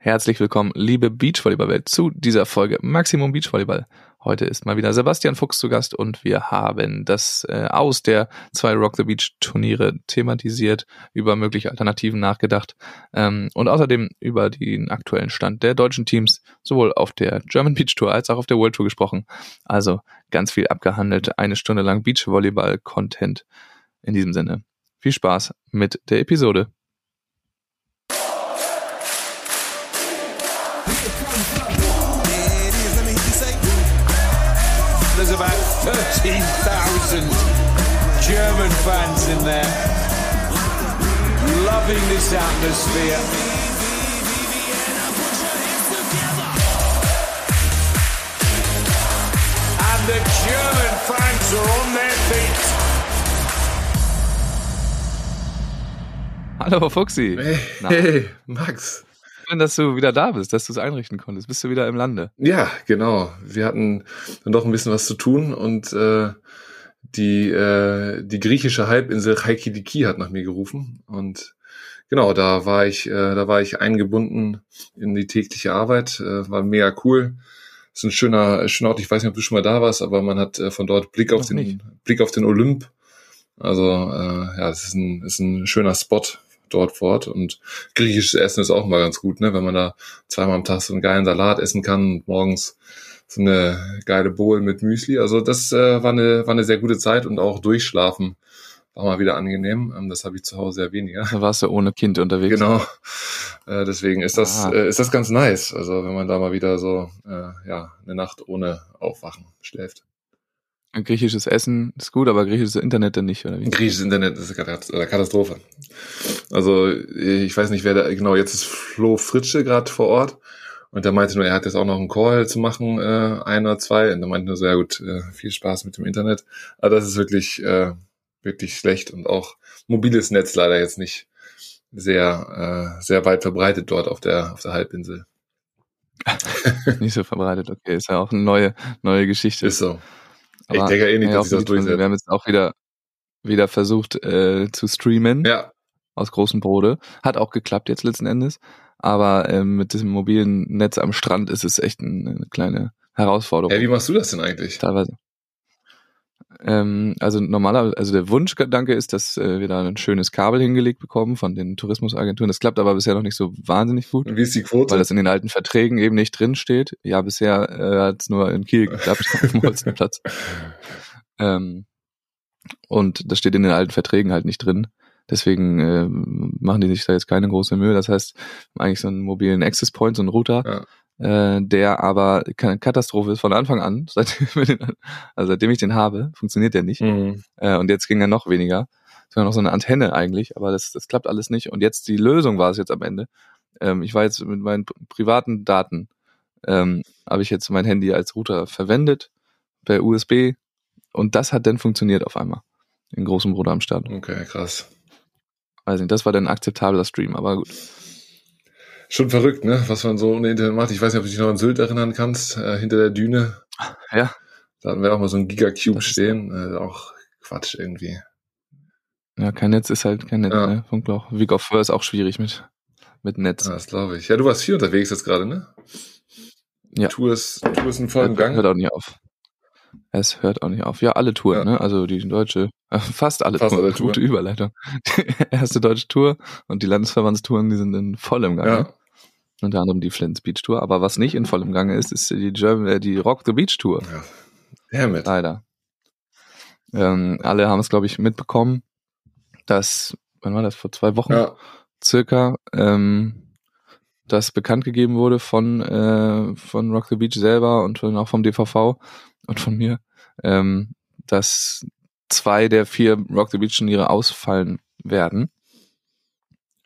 Herzlich willkommen, liebe Beachvolleyball-Welt, zu dieser Folge Maximum Beachvolleyball. Heute ist mal wieder Sebastian Fuchs zu Gast und wir haben das äh, aus der zwei Rock the Beach Turniere thematisiert, über mögliche Alternativen nachgedacht ähm, und außerdem über den aktuellen Stand der deutschen Teams sowohl auf der German Beach Tour als auch auf der World Tour gesprochen. Also ganz viel abgehandelt, eine Stunde lang Beachvolleyball-Content. In diesem Sinne, viel Spaß mit der Episode. Fans in there, loving this atmosphere. And the German fans are on their feet. Hallo Fuxi. Hey, hey, Max. Schön, dass du wieder da bist, dass du es einrichten konntest. Bist du wieder im Lande? Ja, genau. Wir hatten dann doch ein bisschen was zu tun und äh, die, äh, die griechische Halbinsel Chalkidiki hat nach mir gerufen und genau, da war ich, äh, da war ich eingebunden in die tägliche Arbeit. Äh, war mega cool. Ist ein schöner, schöner Ort. Ich weiß nicht, ob du schon mal da warst, aber man hat äh, von dort Blick auf Noch den nicht. Blick auf den Olymp. Also äh, ja, das ist ein, ist ein schöner Spot dort vor Ort und griechisches Essen ist auch mal ganz gut, ne, wenn man da zweimal am Tag so einen geilen Salat essen kann und morgens so eine geile Bowl mit Müsli. Also das äh, war eine war eine sehr gute Zeit und auch durchschlafen war mal wieder angenehm. Ähm, das habe ich zu Hause ja weniger. Da warst du ohne Kind unterwegs. Genau. Äh, deswegen ist das Ah. äh, ist das ganz nice. Also wenn man da mal wieder so äh, ja eine Nacht ohne Aufwachen schläft. Griechisches Essen ist gut, aber griechisches Internet dann nicht, oder wie? Griechisches Internet ist eine Katast- eine Katastrophe. Also ich weiß nicht, wer da genau jetzt ist Flo Fritsche gerade vor Ort und der meinte nur, er hat jetzt auch noch einen Call zu machen, äh, ein oder zwei und er meinte nur ja gut, äh, viel Spaß mit dem Internet. Aber das ist wirklich äh, wirklich schlecht und auch mobiles Netz leider jetzt nicht sehr äh, sehr weit verbreitet dort auf der auf der Halbinsel. Nicht so verbreitet. Okay, ist ja auch eine neue, neue Geschichte. Ist so. ich Aber, denke eh nicht, ja, dass sich das durchsetzt. Wir haben jetzt auch wieder, wieder versucht äh, zu streamen Ja, aus großem Brode. Hat auch geklappt jetzt letzten Endes. Aber ähm, mit diesem mobilen Netz am Strand ist es echt ein, eine kleine Herausforderung. ja, wie machst du das denn eigentlich? teilweise. Ähm, also normaler, also der Wunschgedanke ist, dass äh, wir da ein schönes Kabel hingelegt bekommen von den Tourismusagenturen. Das klappt aber bisher noch nicht so wahnsinnig gut, Und wie ist die Quote? weil das in den alten Verträgen eben nicht drin steht. Ja, bisher äh, hat es nur in Kiel geklappt, auf dem Holstenplatz. Ähm, und das steht in den alten Verträgen halt nicht drin. Deswegen äh, machen die sich da jetzt keine große Mühe. Das heißt, eigentlich so einen mobilen Access Point, so einen Router, äh, der aber keine Katastrophe ist von Anfang an. Seitdem, den, also seitdem ich den habe, funktioniert der nicht. Mhm. Äh, und jetzt ging er noch weniger. Sogar noch so eine Antenne eigentlich, aber das, das klappt alles nicht. Und jetzt die Lösung war es jetzt am Ende. Ähm, ich war jetzt mit meinen pri- privaten Daten, ähm, habe ich jetzt mein Handy als Router verwendet, per USB. Und das hat dann funktioniert auf einmal. In großem Bruder am Start. Okay, krass. Weiß nicht, das war dann ein akzeptabler Stream, aber gut. Schon verrückt, ne? Was man so ohne Internet macht. Ich weiß nicht, ob du dich noch an Sylt erinnern kannst, äh, hinter der Düne. Ja. Da hatten wir auch mal so ein Gigacube stehen. Äh, auch Quatsch irgendwie. Ja, kein Netz ist halt kein Netz, Ja. ne? Funkloch. Week of Fur ist auch schwierig mit, mit Netz. Ja, das glaube ich. Ja, du warst viel unterwegs jetzt gerade, ne? Ja. Tour ist, Tour ist in vollem Gang. hört auch nicht auf. Es hört auch nicht auf. Ja, alle Touren, Ja. ne? Also die deutsche, äh, fast alle Fast Touren. alle. Gute Überleitung. Die erste deutsche Tour und die Landesverbandstouren, die sind in vollem Gange. Ja. Unter anderem die Flens Beach Tour. Aber was nicht in vollem Gange ist, ist die German, äh, die Rock the Beach Tour. ja. Damit. Leider. Ähm, alle haben es, glaube ich, mitbekommen, dass, wann war das, vor zwei Wochen Ja. circa, ähm, das bekannt gegeben wurde von, äh, von Rock the Beach selber und von, auch vom DVV und von mir, ähm, dass zwei der vier Rock the Beach Turniere ausfallen werden.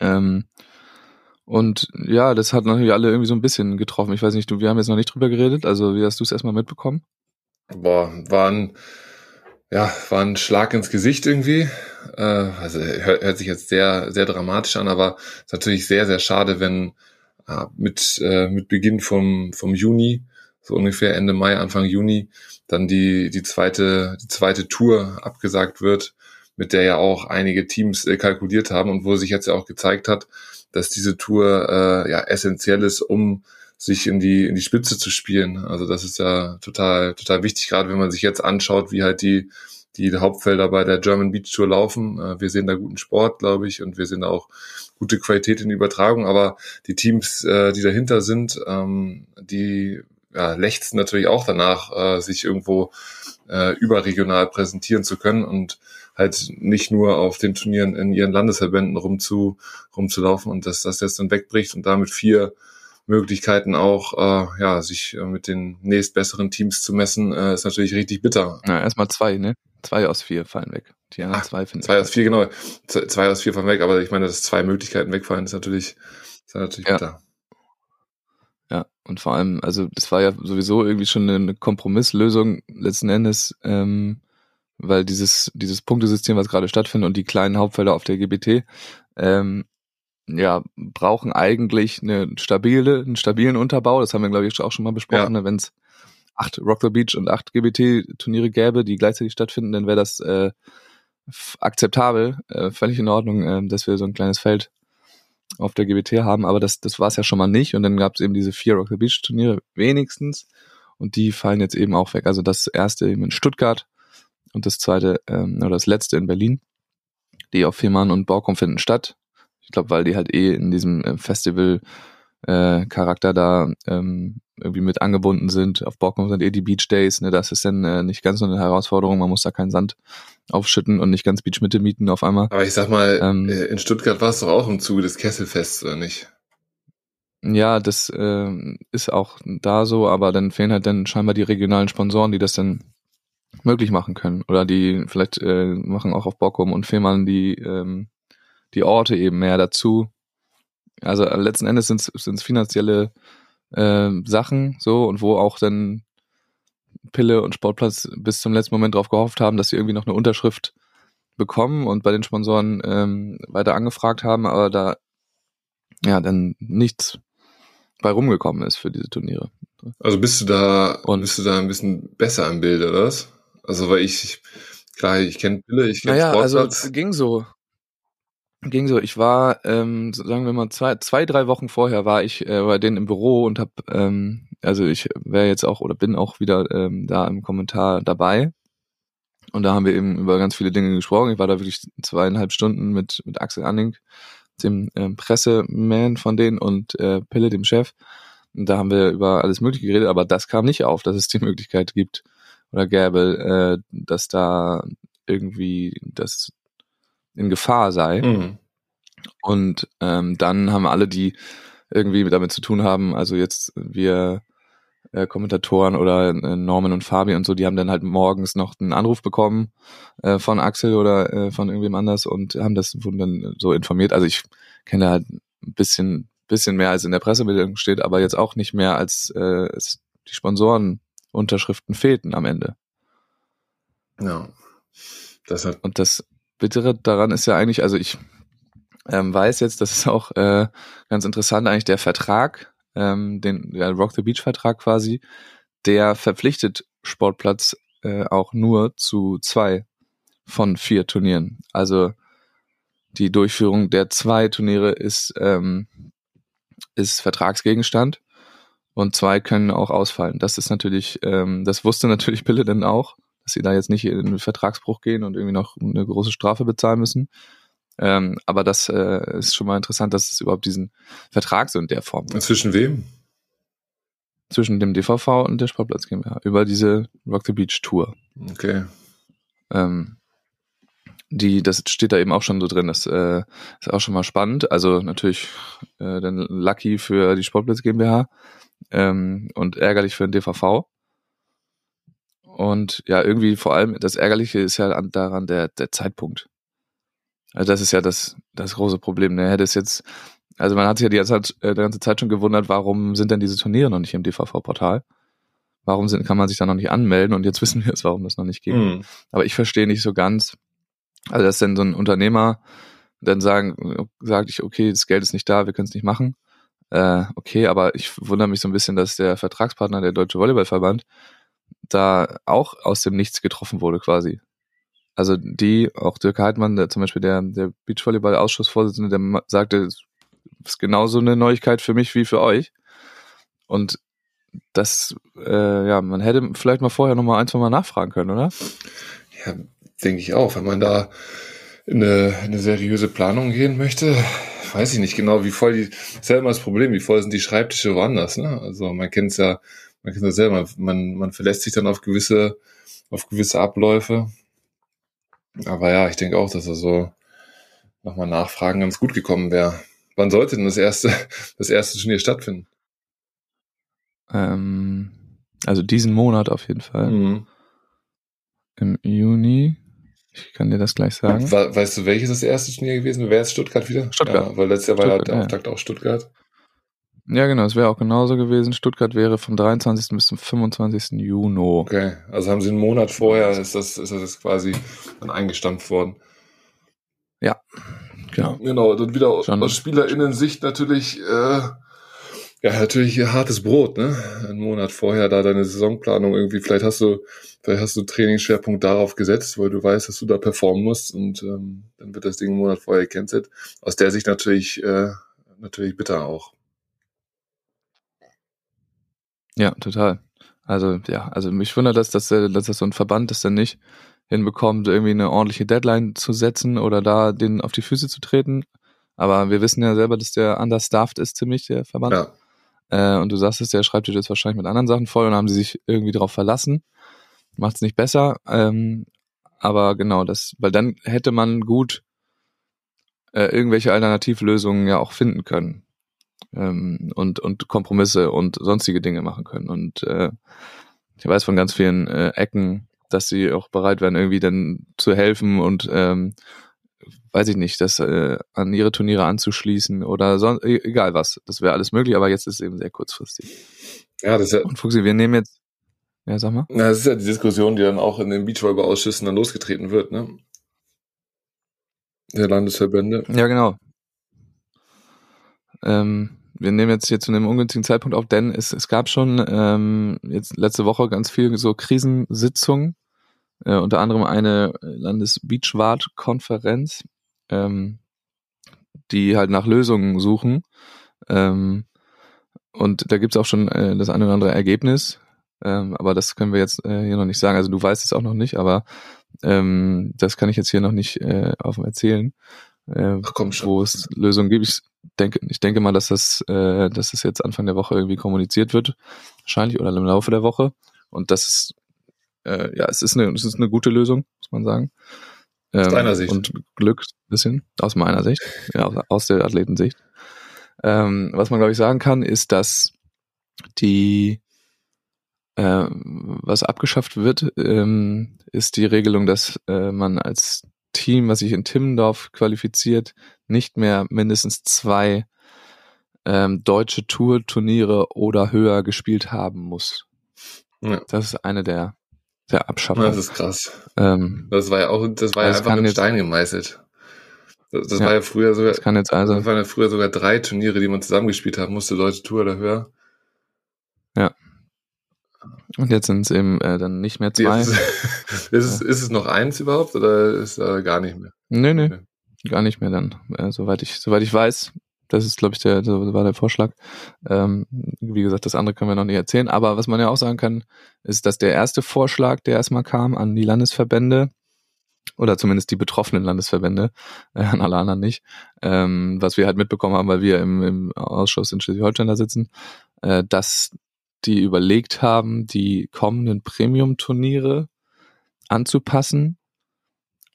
Ähm, und ja, das hat natürlich alle irgendwie so ein bisschen getroffen. Ich weiß nicht, du, wir haben jetzt noch nicht drüber geredet, also wie hast du es erstmal mitbekommen? Boah, war ein, ja, war ein Schlag ins Gesicht irgendwie. Äh, also hört, hört sich jetzt sehr, sehr dramatisch an, aber ist natürlich sehr, sehr schade, wenn mit, äh, mit Beginn vom, vom Juni, so ungefähr Ende Mai, Anfang Juni, dann die, die zweite, die zweite Tour abgesagt wird mit der ja auch einige Teams äh, kalkuliert haben und wo sich jetzt ja auch gezeigt hat, dass diese Tour äh, ja essentiell ist, um sich in die in die Spitze zu spielen. Also das ist ja total total wichtig, gerade wenn man sich jetzt anschaut, wie halt die die Hauptfelder bei der German Beach Tour laufen. Äh, wir sehen da guten Sport, glaube ich, und wir sehen da auch gute Qualität in Übertragung. Aber die Teams, äh, die dahinter sind, ähm, die ja, lechzen natürlich auch danach, äh, sich irgendwo äh, überregional präsentieren zu können und halt nicht nur auf den Turnieren in ihren Landesverbänden rumzu, rumzulaufen und dass das jetzt dann wegbricht und damit vier Möglichkeiten auch, äh, ja, sich äh, mit den nächstbesseren Teams zu messen, äh, ist natürlich richtig bitter. Ja, erstmal zwei, ne? Zwei aus vier fallen weg. Die anderen Ach, zwei finden Zwei aus vier, genau. Zwei aus vier fallen weg, aber ich meine, dass zwei Möglichkeiten wegfallen, ist natürlich, ist natürlich ja. bitter. Ja, und vor allem, also das war ja sowieso irgendwie schon eine Kompromisslösung letzten Endes, ähm, weil dieses, dieses Punktesystem, was gerade stattfindet und die kleinen Hauptfelder auf der GBT, ähm, ja, brauchen eigentlich eine stabile, einen stabilen Unterbau. Das haben wir, glaube ich, auch schon mal besprochen. Ja. Ne? Wenn es acht Rock the Beach und acht GBT-Turniere gäbe, die gleichzeitig stattfinden, dann wäre das äh, akzeptabel, äh, völlig in Ordnung, äh, dass wir so ein kleines Feld auf der GBT haben, aber das, das war es ja schon mal nicht. Und dann gab es eben diese vier Rock the Beach Turniere wenigstens und die fallen jetzt eben auch weg. Also das erste eben in Stuttgart und das zweite ähm, oder das letzte in Berlin. Die auf Fehmarn und Borkum finden statt. Ich glaube, weil die halt eh in diesem äh, Festival äh, da ähm, irgendwie mit angebunden sind. Auf Borkum sind eh die Beach Days, ne? Das ist dann äh, nicht ganz so eine Herausforderung. Man muss da keinen Sand aufschütten und nicht ganz Beachmitte mieten auf einmal. Aber ich sag mal, ähm, äh, in Stuttgart war es doch auch im Zuge des Kesselfests, oder nicht? Ja, das äh, ist auch da so, aber dann fehlen halt dann scheinbar die regionalen Sponsoren, die das dann möglich machen können. Oder die vielleicht äh, machen auch auf Borkum und Fehmarn die ähm, die Orte eben mehr dazu. Also äh, letzten Endes sind es finanzielle äh, Sachen so und wo auch dann Pille und Sportplatz bis zum letzten Moment darauf gehofft haben, dass sie irgendwie noch eine Unterschrift bekommen und bei den Sponsoren ähm, weiter angefragt haben, aber da ja dann nichts bei rumgekommen ist für diese Turniere. Also bist du da und bist du da ein bisschen besser im Bild, oder was? Also weil ich klar, ich kenne Pille, ich kenne naja, Sportplatz. Also ging so ging so. Ich war, ähm, sagen wir mal, zwei, zwei, drei Wochen vorher war ich äh, bei denen im Büro und habe, ähm, also ich wäre jetzt auch oder bin auch wieder ähm, da im Kommentar dabei. Und da haben wir eben über ganz viele Dinge gesprochen. Ich war da wirklich zweieinhalb Stunden mit, mit Axel Anning, dem ähm, Presseman von denen und äh, Pille, dem Chef. Und da haben wir über alles Mögliche geredet, aber das kam nicht auf, dass es die Möglichkeit gibt oder gäbe, äh, dass da irgendwie das in Gefahr sei. Mhm. Und ähm, dann haben alle, die irgendwie damit zu tun haben, also jetzt wir äh, Kommentatoren oder äh, Norman und Fabi und so, die haben dann halt morgens noch einen Anruf bekommen äh, von Axel oder äh, von irgendwem anders und haben das wurden dann so informiert. Also ich kenne halt ein bisschen, bisschen mehr als in der Pressemitteilung steht, aber jetzt auch nicht mehr als äh, die Sponsorenunterschriften fehlten am Ende. Ja. Das hat und das Bittere daran ist ja eigentlich, also ich ähm, weiß jetzt, das ist auch äh, ganz interessant, eigentlich der Vertrag, ähm, den der Rock the Beach Vertrag quasi, der verpflichtet Sportplatz äh, auch nur zu zwei von vier Turnieren. Also die Durchführung der zwei Turniere ist, ähm, ist Vertragsgegenstand und zwei können auch ausfallen. Das ist natürlich, ähm, das wusste natürlich Pille dann auch dass sie da jetzt nicht in den Vertragsbruch gehen und irgendwie noch eine große Strafe bezahlen müssen. Ähm, aber das äh, ist schon mal interessant, dass es überhaupt diesen Vertrag so in der Form gibt. Zwischen wem? Zwischen dem DVV und der Sportplatz GmbH über diese Rock the Beach Tour. Okay. Ähm, die, das steht da eben auch schon so drin. Das äh, ist auch schon mal spannend. Also natürlich äh, dann lucky für die Sportplatz GmbH ähm, und ärgerlich für den DVV. Und ja, irgendwie vor allem das Ärgerliche ist ja daran der, der Zeitpunkt. Also das ist ja das, das große Problem. Ne? Hätte es jetzt, also man hat sich ja die ganze, Zeit, äh, die ganze Zeit schon gewundert, warum sind denn diese Turniere noch nicht im DVV-Portal? Warum sind, kann man sich da noch nicht anmelden? Und jetzt wissen wir jetzt, warum das noch nicht geht. Mhm. Aber ich verstehe nicht so ganz, also dass denn so ein Unternehmer dann sagen, sagt ich, okay, das Geld ist nicht da, wir können es nicht machen. Äh, okay, aber ich wundere mich so ein bisschen, dass der Vertragspartner, der Deutsche Volleyballverband, da auch aus dem Nichts getroffen wurde quasi. Also die, auch Dirk Heidmann, der, zum Beispiel der, der Beachvolleyball-Ausschussvorsitzende, der sagte, es ist genauso eine Neuigkeit für mich wie für euch. Und das, äh, ja, man hätte vielleicht mal vorher noch mal ein, zwei Mal nachfragen können, oder? Ja, denke ich auch. Wenn man da in eine, eine seriöse Planung gehen möchte, weiß ich nicht genau, wie voll die, ist ja immer das Problem, wie voll sind die Schreibtische woanders, ne? Also man kennt es ja, man kennt es ja selber, man, man verlässt sich dann auf gewisse, auf gewisse Abläufe. Aber ja, ich denke auch, dass er so nochmal nachfragen ganz gut gekommen wäre. Wann sollte denn das erste, das erste Turnier stattfinden? Ähm, also diesen Monat auf jeden Fall. Mhm. Im Juni. Ich kann dir das gleich sagen. We- Weißt du, welches das erste Turnier gewesen wäre? Jetzt Stuttgart wieder? Stuttgart. Ja, weil letztes Jahr war ja Stuttgart, der ja. Auftakt auch Stuttgart. Ja, genau, es wäre auch genauso gewesen. Stuttgart wäre vom 23. bis zum 25. Juni. Okay, also haben sie einen Monat vorher, ist das, ist das quasi dann eingestampft worden. Genau. Genau, dann wieder aus, Schon. aus SpielerInnen-Sicht natürlich, äh, ja, natürlich hartes Brot, ne? Einen Monat vorher da deine Saisonplanung irgendwie, vielleicht hast du, vielleicht hast du Trainingsschwerpunkt darauf gesetzt, weil du weißt, dass du da performen musst und ähm, dann wird das Ding einen Monat vorher gecancelt. Aus der Sicht natürlich, äh, natürlich bitter auch. Ja, total. Also, ja, also mich wundert das, dass, äh, dass das so ein Verband das dann nicht hinbekommt, irgendwie eine ordentliche Deadline zu setzen oder da den auf die Füße zu treten. Aber wir wissen ja selber, dass der understaffed ist, ziemlich, der Verband. Ja, Äh, und du sagst es, der Schreibtisch ist wahrscheinlich mit anderen Sachen voll und haben sie sich irgendwie darauf verlassen. Macht es nicht besser. Ähm, aber genau, das, weil dann hätte man gut äh, irgendwelche Alternativlösungen ja auch finden können. Ähm, und, und Kompromisse und sonstige Dinge machen können. Und äh, ich weiß von ganz vielen äh, Ecken, dass sie auch bereit wären, irgendwie dann zu helfen und ähm, weiß ich nicht, das äh, an ihre Turniere anzuschließen oder sonst, egal was. Das wäre alles möglich, aber jetzt ist es eben sehr kurzfristig. ja, das ist ja, Und Fuxi, wir nehmen jetzt, ja, sag mal. na, das ist ja die Diskussion, die dann auch in den Beachvolleyball-Ausschüssen dann losgetreten wird, ne? Der Landesverbände. Ja, genau. Ähm, wir nehmen jetzt hier zu einem ungünstigen Zeitpunkt auf, denn es, es gab schon ähm, jetzt letzte Woche ganz viel so Krisensitzungen, äh, unter anderem eine Landesbeachwart-Konferenz, ähm, die halt nach Lösungen suchen. Ähm, und da gibt's auch schon äh, das eine oder andere Ergebnis, ähm, aber das können wir jetzt äh, hier noch nicht sagen. Also du weißt es auch noch nicht, aber ähm, das kann ich jetzt hier noch nicht äh, offen erzählen, äh, Ach komm schon. wo es Lösungen gibt. Ich denke, ich denke mal, dass das, äh, dass das jetzt Anfang der Woche irgendwie kommuniziert wird, wahrscheinlich oder im Laufe der Woche. Und das ist äh, ja, es ist eine, es ist eine gute Lösung, muss man sagen. Ähm, deiner Sicht. Und Glück ein bisschen, aus meiner Sicht, ja, aus, aus der Athletensicht. Ähm, was man, glaube ich, sagen kann, ist, dass die äh, was abgeschafft wird, ähm, ist die Regelung, dass äh, man als Team, was sich in Timmendorf qualifiziert, nicht mehr mindestens zwei ähm, deutsche Tour-Turniere oder höher gespielt haben muss. Ja. Das ist eine der, der Abschaffungen. Das ist krass. ähm, Das war ja auch, das war Das ja einfach kann in jetzt- Stein gemeißelt. Das, das Ja. war ja früher sogar, das kann jetzt also, das waren ja früher sogar drei Turniere, die man zusammengespielt haben musste, Deutsche Tour oder höher. Und jetzt sind es eben äh, dann nicht mehr zwei. Ist, ist, es, ist es noch eins überhaupt oder ist äh, gar nicht mehr? Nee, Okay. gar nicht mehr dann. Äh, soweit ich, soweit ich weiß, das ist, glaube ich, der, so war der Vorschlag. Ähm, wie gesagt, das andere können wir noch nicht erzählen. Aber was man ja auch sagen kann, ist, dass der erste Vorschlag, der erstmal kam an die Landesverbände, oder zumindest die betroffenen Landesverbände, äh, an alle anderen nicht, ähm, was wir halt mitbekommen haben, weil wir im, im Ausschuss in Schleswig-Holstein da sitzen, äh, dass die überlegt haben, die kommenden Premium-Turniere anzupassen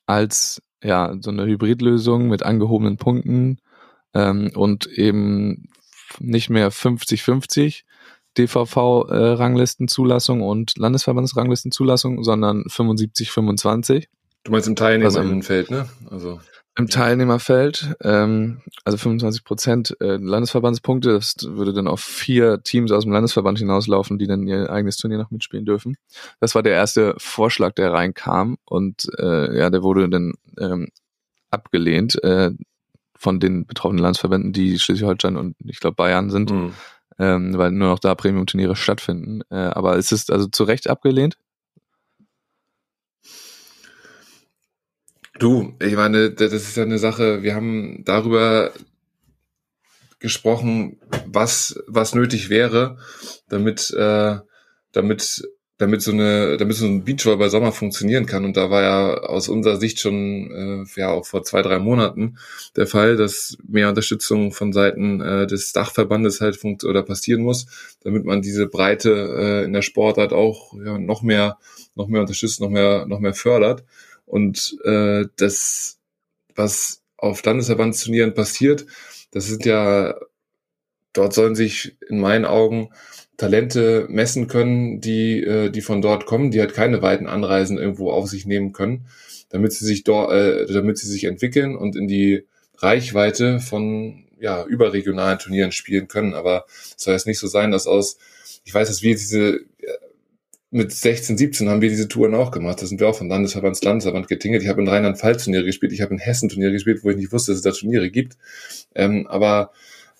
als ja so eine Hybridlösung mit angehobenen Punkten ähm, und eben nicht mehr 50-50 DVV-Ranglistenzulassung und Landesverbandsranglistenzulassung, sondern 75-25 Du meinst im Teilnehmerinnenfeld, ne? Also, im Teilnehmerfeld. Ähm, also 25 Prozent äh, Landesverbandspunkte. Das würde dann auf vier Teams aus dem Landesverband hinauslaufen, die dann ihr eigenes Turnier noch mitspielen dürfen. Das war der erste Vorschlag, der reinkam und äh, ja, der wurde dann ähm, abgelehnt äh, von den betroffenen Landesverbänden, die Schleswig-Holstein und ich glaube Bayern sind, mh. ähm, weil nur noch da Premium-Turniere stattfinden. Äh, aber es ist also zu Recht abgelehnt. Du, ich meine, das ist ja eine Sache, wir haben darüber gesprochen, was, was nötig wäre, damit, äh, damit damit so eine, damit so ein Beachvolleyball Sommer funktionieren kann. Und da war ja aus unserer Sicht schon äh, ja auch vor zwei, drei Monaten der Fall, dass mehr Unterstützung von Seiten äh, des Dachverbandes halt funkt oder passieren muss, damit man diese Breite äh, in der Sportart auch ja, noch mehr, noch mehr unterstützt, noch mehr, noch mehr fördert. Und äh, das, was auf Landesverbandsturnieren passiert, das sind ja, dort sollen sich in meinen Augen Talente messen können, die, äh, die von dort kommen, die halt keine weiten Anreisen irgendwo auf sich nehmen können, damit sie sich dort, äh, damit sie sich entwickeln und in die Reichweite von ja, überregionalen Turnieren spielen können. Aber es soll jetzt nicht so sein, dass aus, ich weiß, dass wir diese mit 16, 17 haben wir diese Touren auch gemacht. Da sind wir auch von Landesverband zu Landesverband getingelt. Ich habe in Rheinland-Pfalz Turniere gespielt, ich habe in Hessen Turniere gespielt, wo ich nicht wusste, dass es da Turniere gibt. Ähm, aber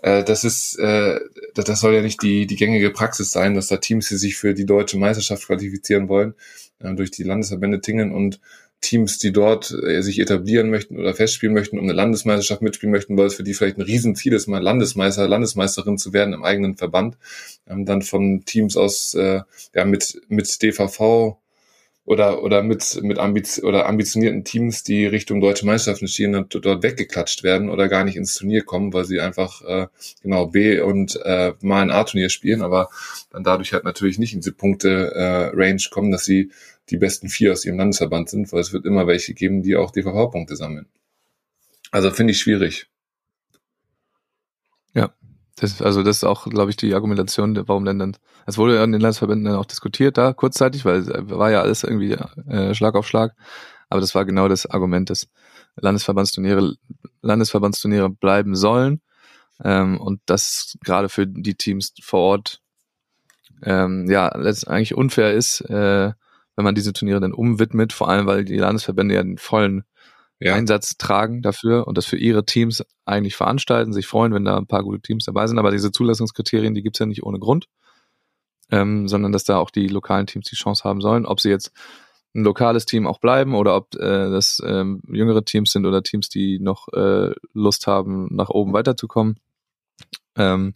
äh, das ist, äh, das soll ja nicht die, die gängige Praxis sein, dass da Teams, die sich für die deutsche Meisterschaft qualifizieren wollen, äh, durch die Landesverbände tingeln und Teams, die dort äh, sich etablieren möchten oder festspielen möchten, um eine Landesmeisterschaft mitspielen möchten, weil es für die vielleicht ein Riesenziel ist, mal Landesmeister, Landesmeisterin zu werden im eigenen Verband, ähm, dann von Teams aus, äh, ja, mit, mit DVV oder, oder mit, mit ambiz oder ambitionierten Teams, die Richtung deutsche Meisterschaften stehen und dort weggeklatscht werden oder gar nicht ins Turnier kommen, weil sie einfach äh, genau B und äh, mal ein A-Turnier spielen, aber dann dadurch halt natürlich nicht in diese Punkte-Range äh, kommen, dass sie die besten vier aus ihrem Landesverband sind, weil es wird immer welche geben, die auch DVV-Punkte sammeln. Also finde ich schwierig. Ja, das, also das ist auch, glaube ich, die Argumentation, warum denn dann, es wurde ja in den Landesverbänden dann auch diskutiert da kurzzeitig, weil es war ja alles irgendwie äh, Schlag auf Schlag, aber das war genau das Argument, dass Landesverbandsturniere, Landesverbandsturniere bleiben sollen ähm, und das gerade für die Teams vor Ort ähm, ja letztendlich eigentlich unfair ist, äh, wenn man diese Turniere dann umwidmet, vor allem weil die Landesverbände ja den vollen ja. Einsatz tragen dafür und das für ihre Teams eigentlich veranstalten, sich freuen, wenn da ein paar gute Teams dabei sind. Aber diese Zulassungskriterien, die gibt's ja nicht ohne Grund, ähm, sondern dass da auch die lokalen Teams die Chance haben sollen, ob sie jetzt ein lokales Team auch bleiben oder ob äh, das ähm, jüngere Teams sind oder Teams, die noch äh, Lust haben, nach oben weiterzukommen. Ähm,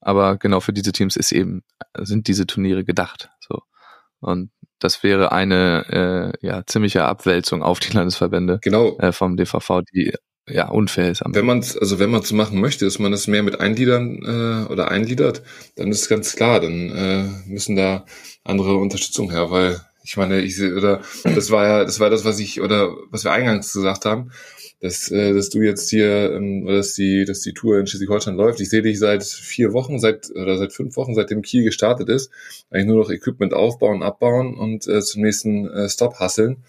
aber genau für diese Teams ist eben sind diese Turniere gedacht. So und das wäre eine äh, ja, ziemliche Abwälzung auf die Landesverbände genau. äh, vom DVV, die ja unfair ist. wenn man also wenn man es machen möchte, dass man es mehr mit eingliedern äh, oder eingliedert, dann ist ganz klar, dann äh, müssen da andere Unterstützung her, weil ich meine, ich sehe oder das war ja das war das, was ich oder was wir eingangs gesagt haben dass, äh, dass du jetzt hier, ähm, dass die, dass die Tour in Schleswig-Holstein läuft. Ich sehe dich seit vier Wochen, seit oder seit fünf Wochen, seitdem Kiel gestartet ist, eigentlich nur noch Equipment aufbauen, abbauen und äh, zum nächsten äh, Stop hasseln.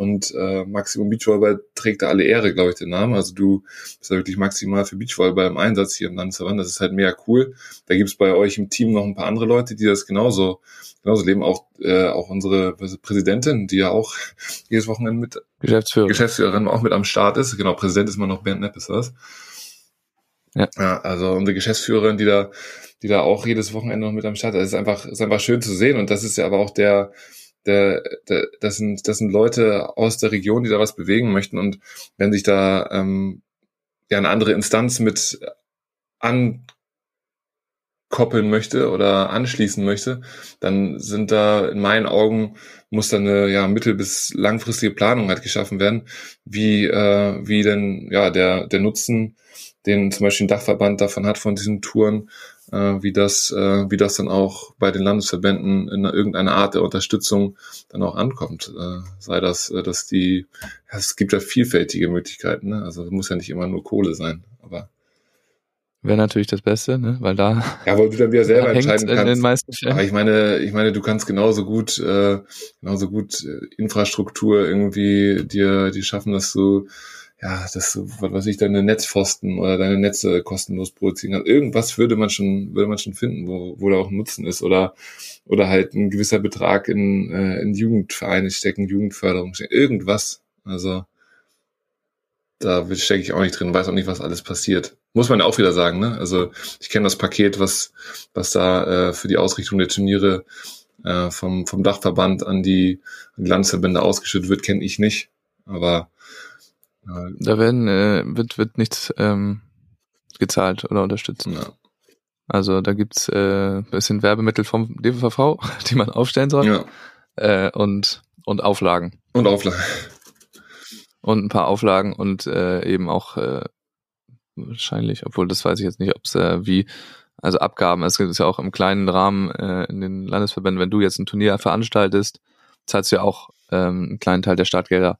Und äh, Maximum Beachvolleyball trägt da alle Ehre, glaube ich, den Namen. Also du bist da wirklich maximal für Beachvolleyball im Einsatz hier im Landesverband. Das ist halt mega cool. Da gibt's bei euch im Team noch ein paar andere Leute, die das genauso, genauso leben. Auch, äh, auch unsere Präsidentin, die ja auch jedes Wochenende mit Geschäftsführerin. Geschäftsführerin auch mit am Start ist. Genau, Präsident ist immer noch Bernd Nepp, ist das. Ja. ja. Also unsere Geschäftsführerin, die da, die da auch jedes Wochenende noch mit am Start ist, ist einfach, ist einfach schön zu sehen. Und das ist ja aber auch der, der, der, das sind, das sind Leute aus der Region, die da was bewegen möchten. Und wenn sich da ähm, ja eine andere Instanz mit ankoppeln möchte oder anschließen möchte, dann sind da in meinen Augen muss da eine ja mittel- bis langfristige Planung halt geschaffen werden, wie äh, wie denn ja der der Nutzen, den zum Beispiel ein Dachverband davon hat von diesen Touren, wie das, äh, wie das dann auch bei den Landesverbänden in irgendeiner Art der Unterstützung dann auch ankommt. Äh, sei das, äh, dass die, es gibt ja vielfältige Möglichkeiten, ne? also es muss ja nicht immer nur Kohle sein, aber Wäre natürlich das Beste, ne? Weil da. Ja, weil du dann wieder selber entscheiden kannst. In den meisten Fällen. Aber ich meine, ich meine, du kannst genauso gut, äh, genauso gut äh, Infrastruktur irgendwie dir, die schaffen, dass du ja, das, was weiß ich, deine Netzpfosten oder deine Netze kostenlos produzieren kann. Irgendwas würde man schon, würde man schon finden, wo, wo da auch ein Nutzen ist oder, oder halt ein gewisser Betrag in, äh, in Jugendvereine stecken, Jugendförderung stecken, irgendwas. Also, da stecke ich auch nicht drin, weiß auch nicht, was alles passiert. Muss man ja auch wieder sagen, ne? Also, ich kenne das Paket, was, was da äh, für die Ausrichtung der Turniere äh, vom, vom Dachverband an die, an die Landesverbände ausgeschüttet wird, kenne ich nicht. Aber Da werden, äh, wird, wird nichts ähm, gezahlt oder unterstützt. Ja. Also da gibt's äh, bisschen Werbemittel vom DVV, die man aufstellen soll. ja. Äh, und, und Auflagen. Und Auflagen. Und ein paar Auflagen und äh, eben auch äh, wahrscheinlich, obwohl das weiß ich jetzt nicht, ob es äh, wie, also Abgaben, es gibt es ja auch im kleinen Rahmen äh, in den Landesverbänden, wenn du jetzt ein Turnier veranstaltest, zahlst du ja auch ähm, einen kleinen Teil der Startgelder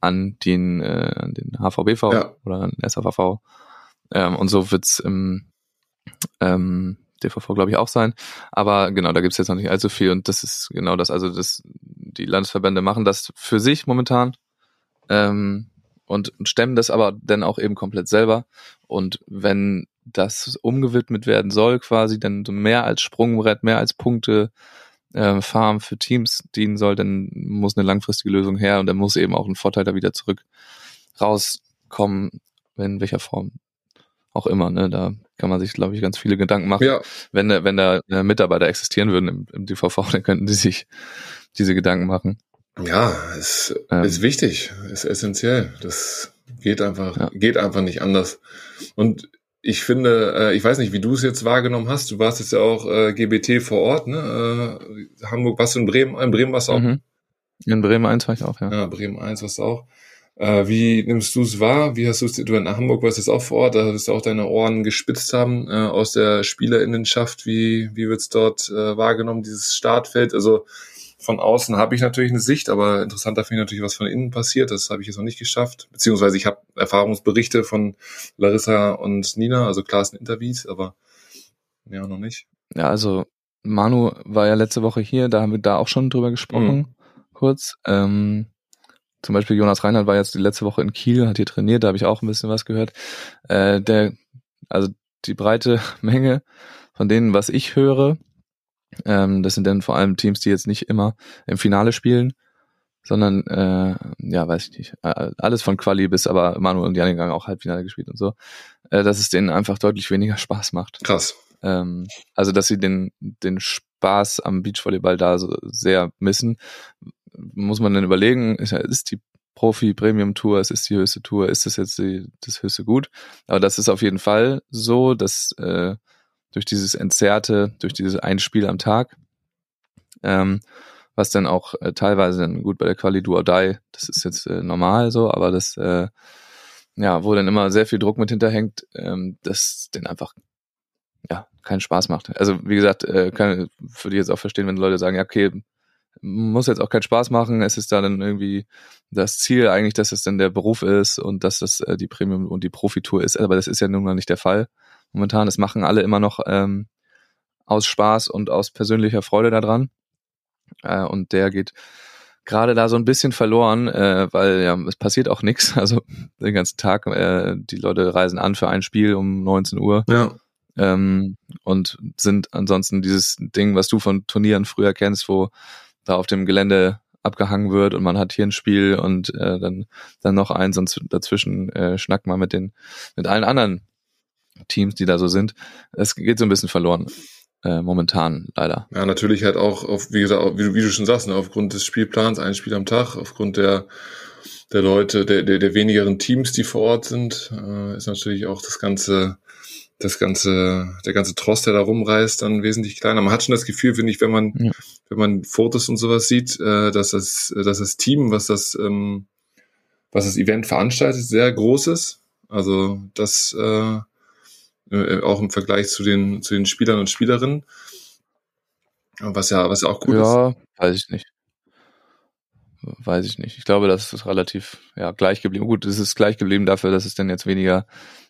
an den, äh, an den HVBV Ja. oder an den SAVV. Ähm, und so wird's im ähm, DVV, glaube ich, auch sein. Aber genau, da gibt's jetzt noch nicht allzu viel und das ist genau das. Also das, die Landesverbände machen das für sich momentan ähm, und stemmen das aber dann auch eben komplett selber. Und wenn das umgewidmet werden soll, quasi, dann so mehr als Sprungbrett, mehr als Punkte äh, Farm für Teams dienen soll, dann muss eine langfristige Lösung her und dann muss eben auch ein Vorteil da wieder zurück rauskommen, in welcher Form auch immer. Ne? Da kann man sich, glaube ich, ganz viele Gedanken machen. Ja, Wenn, da- wenn da äh, Mitarbeiter existieren würden im, im DVV, dann könnten die sich diese Gedanken machen. ja, ist, Ähm. ist wichtig, ist essentiell. Das geht einfach, Ja. geht einfach nicht anders. Und ich finde, äh, ich weiß nicht, wie du es jetzt wahrgenommen hast. Du warst jetzt ja auch äh, GBT vor Ort, ne? Äh, Hamburg, warst du in Bremen? In Bremen warst du auch. Mhm. In Bremen 1 war ich auch, ja. Ja, Bremen 1 warst du auch. Äh, wie nimmst du es wahr? Wie hast du es, du in Hamburg warst jetzt auch vor Ort, da wirst du auch deine Ohren gespitzt haben äh, aus der Spielerinnenschaft. Wie, wie wird's dort äh, wahrgenommen, dieses Startfeld? Also von außen habe ich natürlich eine Sicht, aber interessanter finde ich natürlich, was von innen passiert. Das habe ich jetzt noch nicht geschafft. Beziehungsweise ich habe Erfahrungsberichte von Larissa und Nina, also klar es sind Interviews, aber ja, noch nicht. Ja, also Manu war ja letzte Woche hier, da haben wir da auch schon drüber gesprochen, kurz. Ähm, zum Beispiel Jonas Reinhardt war jetzt die letzte Woche in Kiel, hat hier trainiert, da habe ich auch ein bisschen was gehört. Äh, der, also die breite Menge von denen, was ich höre, ähm, das sind dann vor allem Teams, die jetzt nicht immer im Finale spielen, sondern äh, ja, weiß ich nicht, alles von Quali bis aber Manu und Janik haben auch Halbfinale gespielt und so, äh, dass es denen einfach deutlich weniger Spaß macht. Krass. Ähm, also, dass sie den, den Spaß am Beachvolleyball da so sehr missen, muss man dann überlegen, ist, ist die Profi-Premium-Tour, es ist die höchste Tour, ist das jetzt die, das höchste Gut? Aber das ist auf jeden Fall so, dass äh, durch dieses Entzerrte, durch dieses ein Spiel am Tag, ähm, was dann auch äh, teilweise dann gut bei der Quali Do or Die, das ist jetzt äh, normal so, aber das, äh, ja, wo dann immer sehr viel Druck mit hinterhängt, ähm, das den einfach ja, keinen Spaß macht. Also wie gesagt, äh, kann, würde ich jetzt auch verstehen, wenn Leute sagen, ja, okay, muss jetzt auch keinen Spaß machen, es ist da dann irgendwie das Ziel eigentlich, dass es dann der Beruf ist und dass das äh, die Premium- und die Profitour ist, aber das ist ja nun mal nicht der Fall momentan. Das machen alle immer noch ähm, aus Spaß und aus persönlicher Freude daran äh, und der geht gerade da so ein bisschen verloren, äh, weil ja, es passiert auch nichts. Also den ganzen Tag, äh, die Leute reisen an für ein Spiel um 19 Uhr Ja. ähm, und sind ansonsten dieses Ding, was du von Turnieren früher kennst, wo da auf dem Gelände abgehangen wird und man hat hier ein Spiel und äh, dann dann noch eins und dazwischen äh, schnackt man mit den mit allen anderen Teams, die da so sind. Es geht so ein bisschen verloren äh, momentan leider. Ja, natürlich halt auch, auf, wie gesagt, wie, du, wie du schon sagst, ne, aufgrund des Spielplans, ein Spiel am Tag, aufgrund der, der Leute, der, der, der wenigeren Teams, die vor Ort sind, äh, ist natürlich auch das ganze, das ganze, der ganze Trost, der da rumreist, dann wesentlich kleiner. Man hat schon das Gefühl, finde ich, wenn man, Ja. wenn man Fotos und sowas sieht, äh, dass das, dass das Team, was das, ähm, was das Event veranstaltet, sehr groß ist. Also das äh, äh, auch im Vergleich zu den, zu den Spielern und Spielerinnen. Was ja, was ja auch gut ist. ja, weiß ich nicht. Weiß ich nicht. Ich glaube, das ist relativ ja, gleich geblieben. Gut, es ist gleich geblieben dafür, dass es dann jetzt weniger,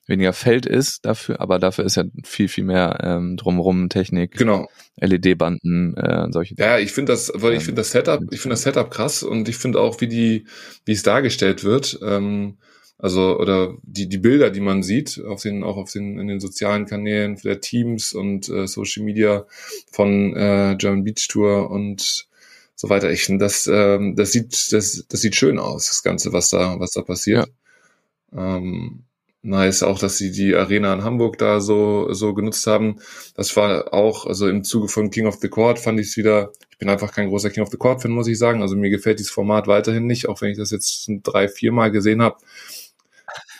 weniger Feld ist dafür, aber dafür ist ja viel, viel mehr ähm, drumherum Technik, Genau. LED-Banden äh, und solche Ja, ich finde das, weil ich Ähm, finde das Setup, ich finde das Setup krass und ich finde auch, wie die, wie es dargestellt wird. Ähm, also oder die die Bilder, die man sieht auf den auch auf den in den sozialen Kanälen der Teams und äh, Social Media von äh, German Beach Tour und so weiter. Ich finde das ähm, das sieht das das sieht schön aus das Ganze was da was da passiert. Ähm, nice auch, dass sie die Arena in Hamburg da so so genutzt haben. Das war auch also im Zuge von King of the Court fand ich es wieder. Ich bin einfach kein großer King of the Court Fan muss ich sagen. Also mir gefällt dieses Format weiterhin nicht, auch wenn ich das jetzt drei vier Mal gesehen habe